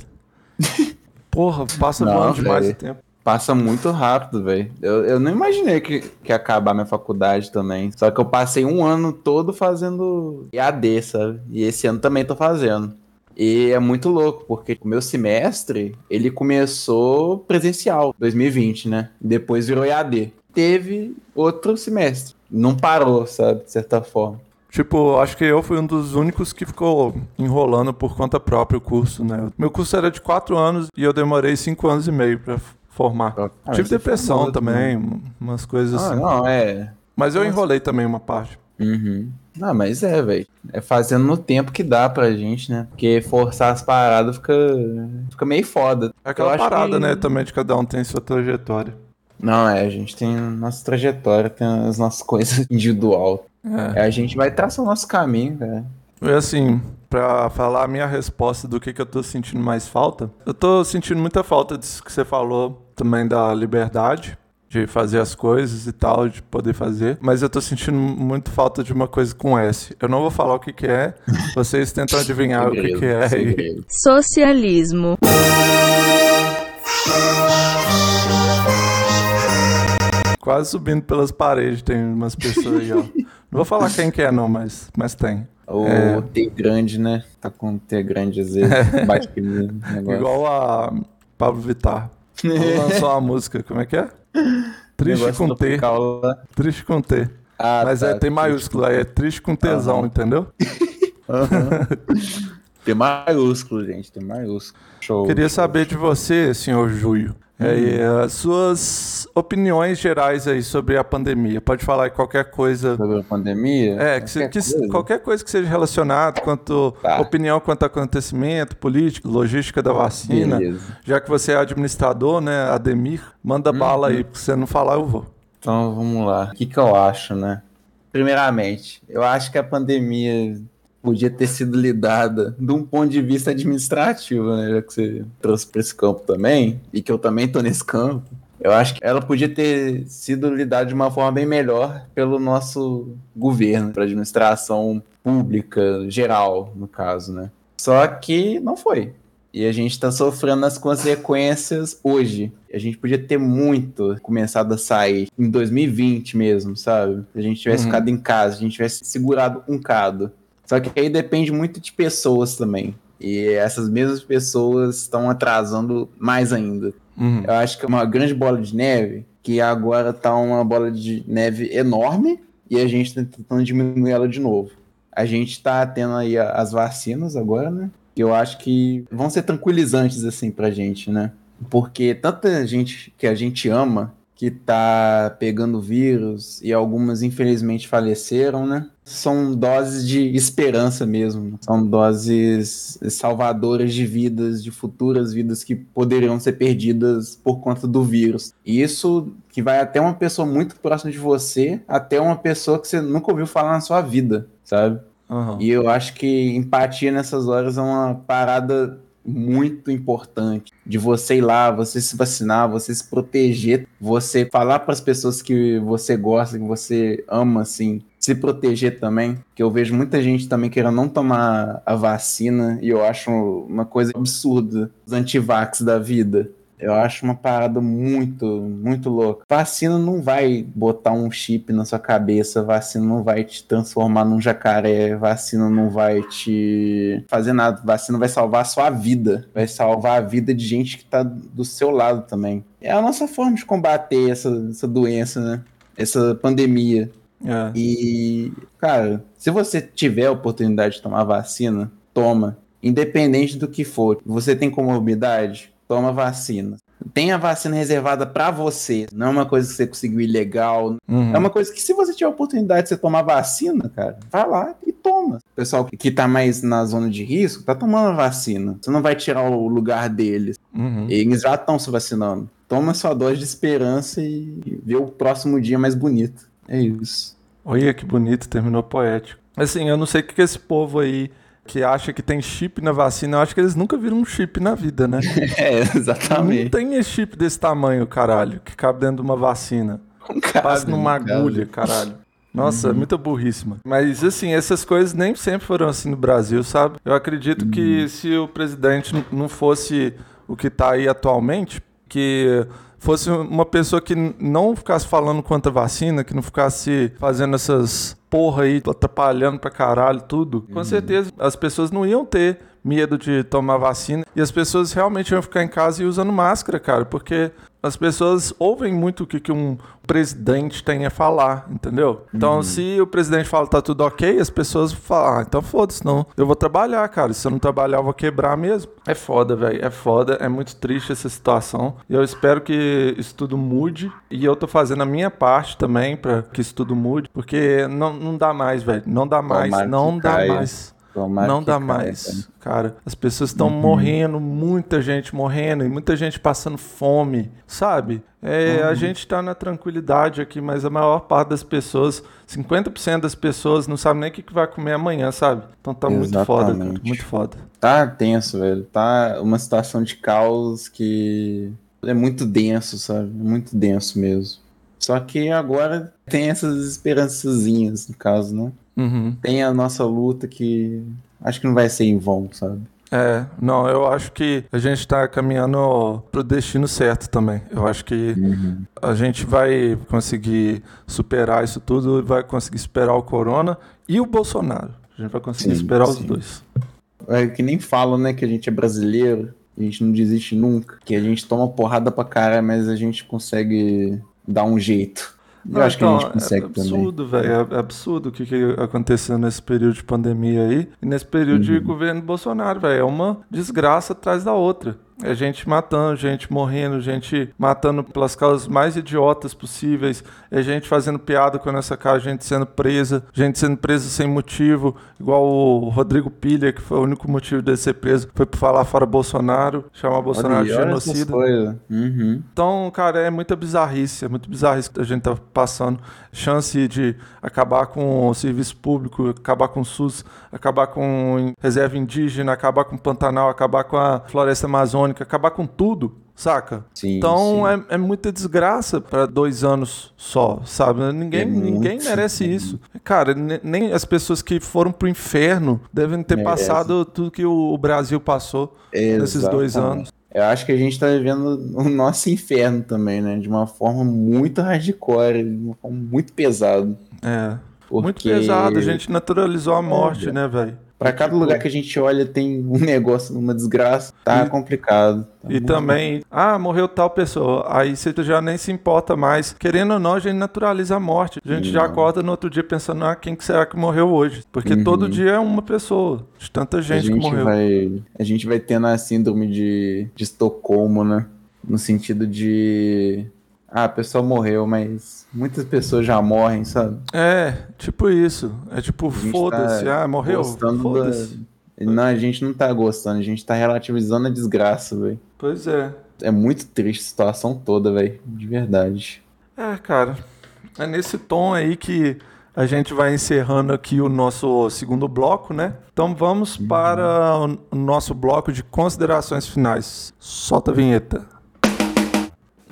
Porra, passa Não, voando demais o tempo. Passa muito rápido, velho. Eu, eu não imaginei que, que ia acabar minha faculdade também. Só que eu passei um ano todo fazendo EAD, sabe? E esse ano também tô fazendo. E é muito louco, porque o meu semestre, ele começou presencial, 2020, né? Depois virou EAD. Teve outro semestre. Não parou, sabe? De certa forma. Tipo, acho que eu fui um dos únicos que ficou enrolando por conta própria o curso, né? Meu curso era de quatro anos e eu demorei cinco anos e meio pra f- formar. Ah, Tive você depressão formou também, umas coisas Ah, assim. não, é. Mas eu enrolei também uma parte. Uhum. Não, mas é, velho. É fazendo no tempo que dá pra gente, né? Porque forçar as paradas fica, fica meio foda. É aquela parada, que- né? Também de cada um tem sua trajetória. Não, é, a gente tem nossa trajetória, tem as nossas coisas individual. É. É, a gente vai traçar o nosso caminho, cara. E assim, pra falar a minha resposta do que, que eu tô sentindo mais falta, eu tô sentindo muita falta disso que você falou também da liberdade. De fazer as coisas e tal, de poder fazer. Mas eu tô sentindo muito falta de uma coisa com S. Eu não vou falar o que que é, vocês tentam adivinhar o que que é. e-. Socialismo. Quase subindo pelas paredes, tem umas pessoas aí, ó. Não vou falar quem que é não, mas, mas tem. O É. T grande, né? Tá com T grande às vezes. Bate. Igual a Pablo Vittar. Ela lançou uma música, como é que é? Triste Negócio com T. tropical lá. Triste com T. Ah, Mas tá. é T maiúsculo, aí é triste com tesão, Aham. entendeu? Aham. T maiúsculo, gente. T maiúsculo. Show. Queria saber de você, senhor Júlio, é, Hum. as suas opiniões gerais aí sobre a pandemia. Pode falar aí qualquer coisa. sobre a pandemia. É, que, Qualquer que coisa? qualquer coisa que seja relacionado, quanto Tá. opinião quanto acontecimento, político, logística da vacina. Beleza. Já que você é administrador, né, Ademir, manda bala aí, porque se você não falar, eu vou. Então vamos lá. O que, que eu acho, né? Primeiramente, eu acho que a pandemia podia ter sido lidada de um ponto de vista administrativo, né? Já que você trouxe para esse campo também, e que eu também tô nesse campo. Eu acho que ela podia ter sido lidada de uma forma bem melhor pelo nosso governo, para administração pública geral, no caso, né? Só que não foi. E a gente está sofrendo as consequências hoje. A gente podia ter muito começado a sair em 2020 mesmo, sabe? Se a gente tivesse Uhum. ficado em casa, se a gente tivesse segurado um cado. Só que aí depende muito de pessoas também. E essas mesmas pessoas estão atrasando mais ainda. Uhum. Eu acho que é uma grande bola de neve, que agora tá uma bola de neve enorme e a gente tá tentando diminuir ela de novo. A gente tá tendo aí as vacinas agora, né? Que eu acho que vão ser tranquilizantes, assim, pra gente, né? Porque tanta gente que a gente ama que tá pegando vírus e algumas infelizmente faleceram, né? São doses de esperança mesmo. São doses salvadoras de vidas, de futuras vidas que poderiam ser perdidas por conta do vírus. E isso que vai até uma pessoa muito próxima de você, até uma pessoa que você nunca ouviu falar na sua vida, sabe? Aham. E eu acho que empatia nessas horas é uma parada muito importante de você ir lá, você se vacinar, você se proteger, você falar para as pessoas que você gosta, que você ama, assim, se proteger também. Que eu vejo muita gente também querendo não tomar a vacina e eu acho uma coisa absurda, os antivax da vida. Eu acho uma parada muito, muito louca. Vacina não vai botar um chip na sua cabeça, vacina não vai te transformar num jacaré, vacina não vai te fazer nada. Vacina vai salvar a sua vida, vai salvar a vida de gente que tá do seu lado também. É a nossa forma de combater essa, essa doença, né? Essa pandemia. É. E, cara, se você tiver a oportunidade de tomar vacina, toma. Independente do que for. Você tem comorbidade? Toma vacina. Tem a vacina reservada pra você. Não é uma coisa que você conseguiu ilegal. Uhum. É uma coisa que, se você tiver a oportunidade de você tomar vacina, cara, vai lá e toma. O pessoal que tá mais na zona de risco tá tomando a vacina. Você não vai tirar o lugar deles. Uhum. Eles já estão se vacinando. Toma sua dose de esperança e vê o próximo dia mais bonito. É isso. Olha que bonito, terminou poético. Assim, eu não sei o que esse povo aí que acha que tem chip na vacina, eu acho que eles nunca viram um chip na vida, né? É, Não exatamente. tem esse chip desse tamanho, caralho, que cabe dentro de uma vacina. Passa numa agulha, caralho. Nossa, é muita burrice, mano. Mas, assim, essas coisas nem sempre foram assim no Brasil, sabe? Eu acredito que se o presidente não fosse o que tá aí atualmente, que fosse uma pessoa que não ficasse falando contra a vacina, que não ficasse fazendo essas porra aí, atrapalhando pra caralho tudo, com certeza as pessoas não iam ter medo de tomar vacina e as pessoas realmente iam ficar em casa e usando máscara, cara, porque as pessoas ouvem muito o que, que um presidente tem a falar, entendeu? Então, se o presidente fala tá tudo ok, as pessoas falam, ah, então foda-se, não. Eu vou trabalhar, cara. Se eu não trabalhar, eu vou quebrar mesmo. É foda, velho. É foda. É muito triste essa situação. E eu espero que isso tudo mude. E eu tô fazendo a minha parte também pra que isso tudo mude. Porque não, não dá mais, velho. Não dá mais. Tomara não dá caia. mais. Tomara não dá mais, cara. As pessoas estão morrendo, muita gente morrendo e muita gente passando fome, sabe? É, A gente tá na tranquilidade aqui, mas a maior parte das pessoas, 50% das pessoas não sabem nem o que que vai comer amanhã, sabe? Então tá muito foda, cara. Exatamente. Muito foda. Tá tenso, velho. Tá uma situação de caos que É muito denso, sabe? Muito denso mesmo. Só que agora tem essas esperançazinhas, no caso, né? Uhum. Tem a nossa luta que acho que não vai ser em vão, sabe? É, não, eu acho que a gente tá caminhando pro destino certo também. Eu acho que a gente vai conseguir superar isso tudo, e vai conseguir superar o Corona e o Bolsonaro. A gente vai conseguir Sim, superar os sim. dois. É que nem falam, né, que a gente é brasileiro, a gente não desiste nunca, que a gente toma porrada pra cara, mas a gente consegue dar um jeito. Eu Não, acho que a então, gente consegue é também. absurdo, velho. É absurdo o que, que aconteceu nesse período de pandemia aí. E nesse período de Uhum. governo Bolsonaro, velho. É uma desgraça atrás da outra. É gente matando, gente morrendo, gente matando pelas causas mais idiotas possíveis. É gente fazendo piada com essa cara, gente sendo presa, gente sendo presa sem motivo, igual o Rodrigo Pilha, que foi o único motivo dele ser preso, foi por falar fora Bolsonaro, chamar Bolsonaro de Olha, genocida. Uhum. Então, cara, é muita bizarrice, é muito bizarrice que a gente tá passando. Chance de acabar com o serviço público, acabar com o SUS, acabar com reserva indígena, acabar com o Pantanal, acabar com a floresta amazônica, acabar com tudo, saca? Sim, então sim. É, é muita desgraça para dois anos só, sabe? Ninguém, É muito. ninguém merece isso. Cara, ne- nem as pessoas que foram pro inferno devem ter Merece. passado tudo que o Brasil passou nesses dois Exatamente. anos. Eu acho que a gente tá vivendo o nosso inferno também, né? De uma forma muito hardcore, de uma forma muito pesada. É. Muito Porque pesado, a gente naturalizou a morte, É, né, velho? Pra cada lugar que a gente olha tem um negócio, uma desgraça. Tá E- complicado. Tá E também, ah, morreu tal pessoa. Aí você já nem se importa mais. Querendo ou não, a gente naturaliza a morte. A gente já acorda no outro dia pensando, ah, quem que será que morreu hoje? Porque Uhum. todo dia é uma pessoa, de tanta gente, gente que morreu. vai a gente vai tendo a síndrome de, de Estocolmo, né? No sentido de ah, a pessoa morreu, mas muitas pessoas já morrem, sabe? É, tipo isso. É tipo, gente foda-se, tá ah, morreu? gostando Foda-se. Não, a gente não tá gostando, a gente tá relativizando a desgraça, velho. Pois é. É muito triste a situação toda, velho, de verdade. É, cara. É nesse tom aí que a gente vai encerrando aqui o nosso segundo bloco, né? Então vamos para o nosso bloco de considerações finais. Solta a vinheta.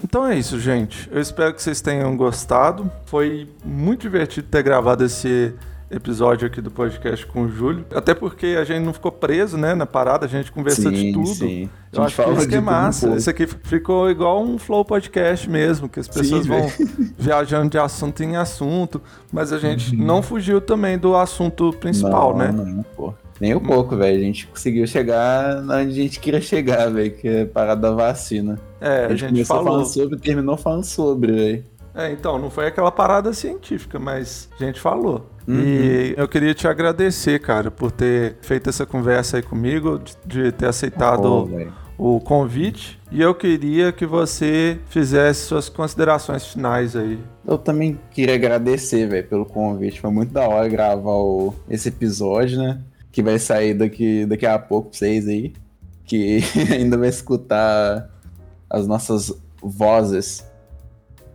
Então é isso, gente. Eu espero que vocês tenham gostado. Foi muito divertido ter gravado esse episódio aqui do podcast com o Júlio. Até porque a gente não ficou preso, né, na parada, a gente conversou de tudo. sim. Eu acho que isso que é massa. Isso aqui ficou igual um flow podcast mesmo, que as pessoas Sim, vão viajando de assunto em assunto, mas a gente não fugiu também do assunto principal, não, né? Não, pô. Nem um pouco, velho. A gente conseguiu chegar onde a gente queria chegar, velho, que é a parada da vacina. É, A gente, começou falou. falando sobre e terminou falando sobre, velho. É, então, não foi aquela parada científica, mas a gente falou. Uhum. E eu queria te agradecer, cara, por ter feito essa conversa aí comigo, de, ter aceitado velho. o convite. E eu queria que você fizesse suas considerações finais aí. Eu também queria agradecer, velho, pelo convite. Foi muito da hora gravar o- esse episódio, né? Que vai sair daqui, daqui a pouco pra vocês aí. Que ainda vai escutar as nossas vozes.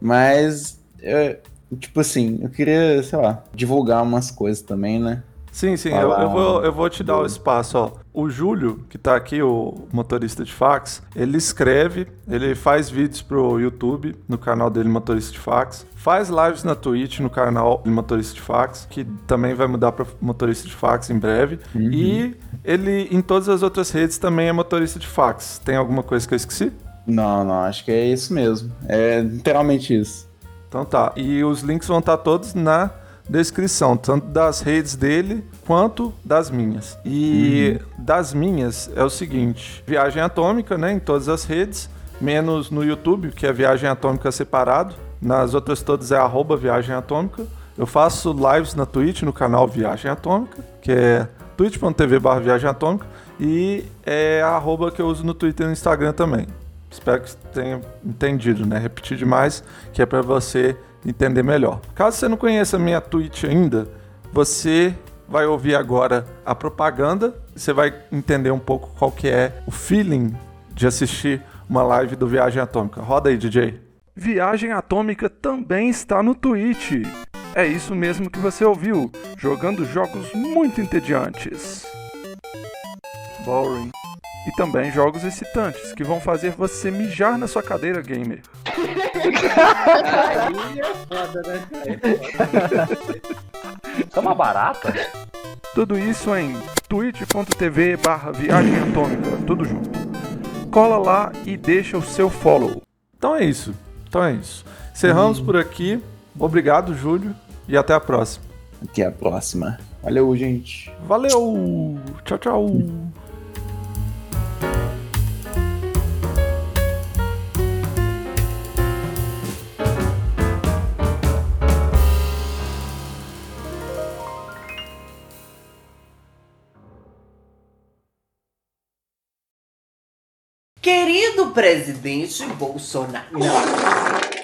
Mas, eu- tipo assim, eu queria, sei lá, divulgar umas coisas também, né? Sim, sim, eu, eu vou, eu vou te dar o espaço, ó. O Júlio, que tá aqui, o motorista de fax, ele escreve, ele faz vídeos pro YouTube, no canal dele Motorista de Fax, faz lives na Twitch no canal Motorista de Fax, que também vai mudar para Motorista de Fax em breve. E ele, em todas as outras redes, também é Motorista de Fax. Tem alguma coisa que eu esqueci? Não, não, acho que é isso mesmo. É literalmente isso. Então tá. E os links vão estar todos na descrição, tanto das redes dele quanto das minhas. E das minhas é o seguinte: Viagem Atômica, né, em todas as redes, menos no YouTube, que é Viagem Atômica separado. Nas outras todas é arroba Viagem Atômica. Eu faço lives na Twitch, no canal Viagem Atômica, que é twitch.tv barra Viagem Atômica. E é a arroba que eu uso no Twitter e no Instagram também. Espero que você tenha entendido, né? Repetir demais, que é para você entender melhor. Caso você não conheça a minha Twitch ainda, você vai ouvir agora a propaganda, você vai entender um pouco qual que é o feeling de assistir uma live do Viagem Atômica. Roda aí, DJ. Viagem Atômica também está no Twitch. É isso mesmo que você ouviu, jogando jogos muito entediantes. Boring. E também jogos excitantes que vão fazer você mijar na sua cadeira gamer. Aí é foda, né? É uma barata? Tudo isso em twitch.tv barra viagem atômica, tudo junto. Cola lá e deixa o seu follow. Então é isso. Então é isso. Encerramos por aqui. Obrigado, Júlio, e até a próxima. Até a próxima. Valeu, gente. Valeu! Tchau, tchau! Querido presidente Bolsonaro. Não.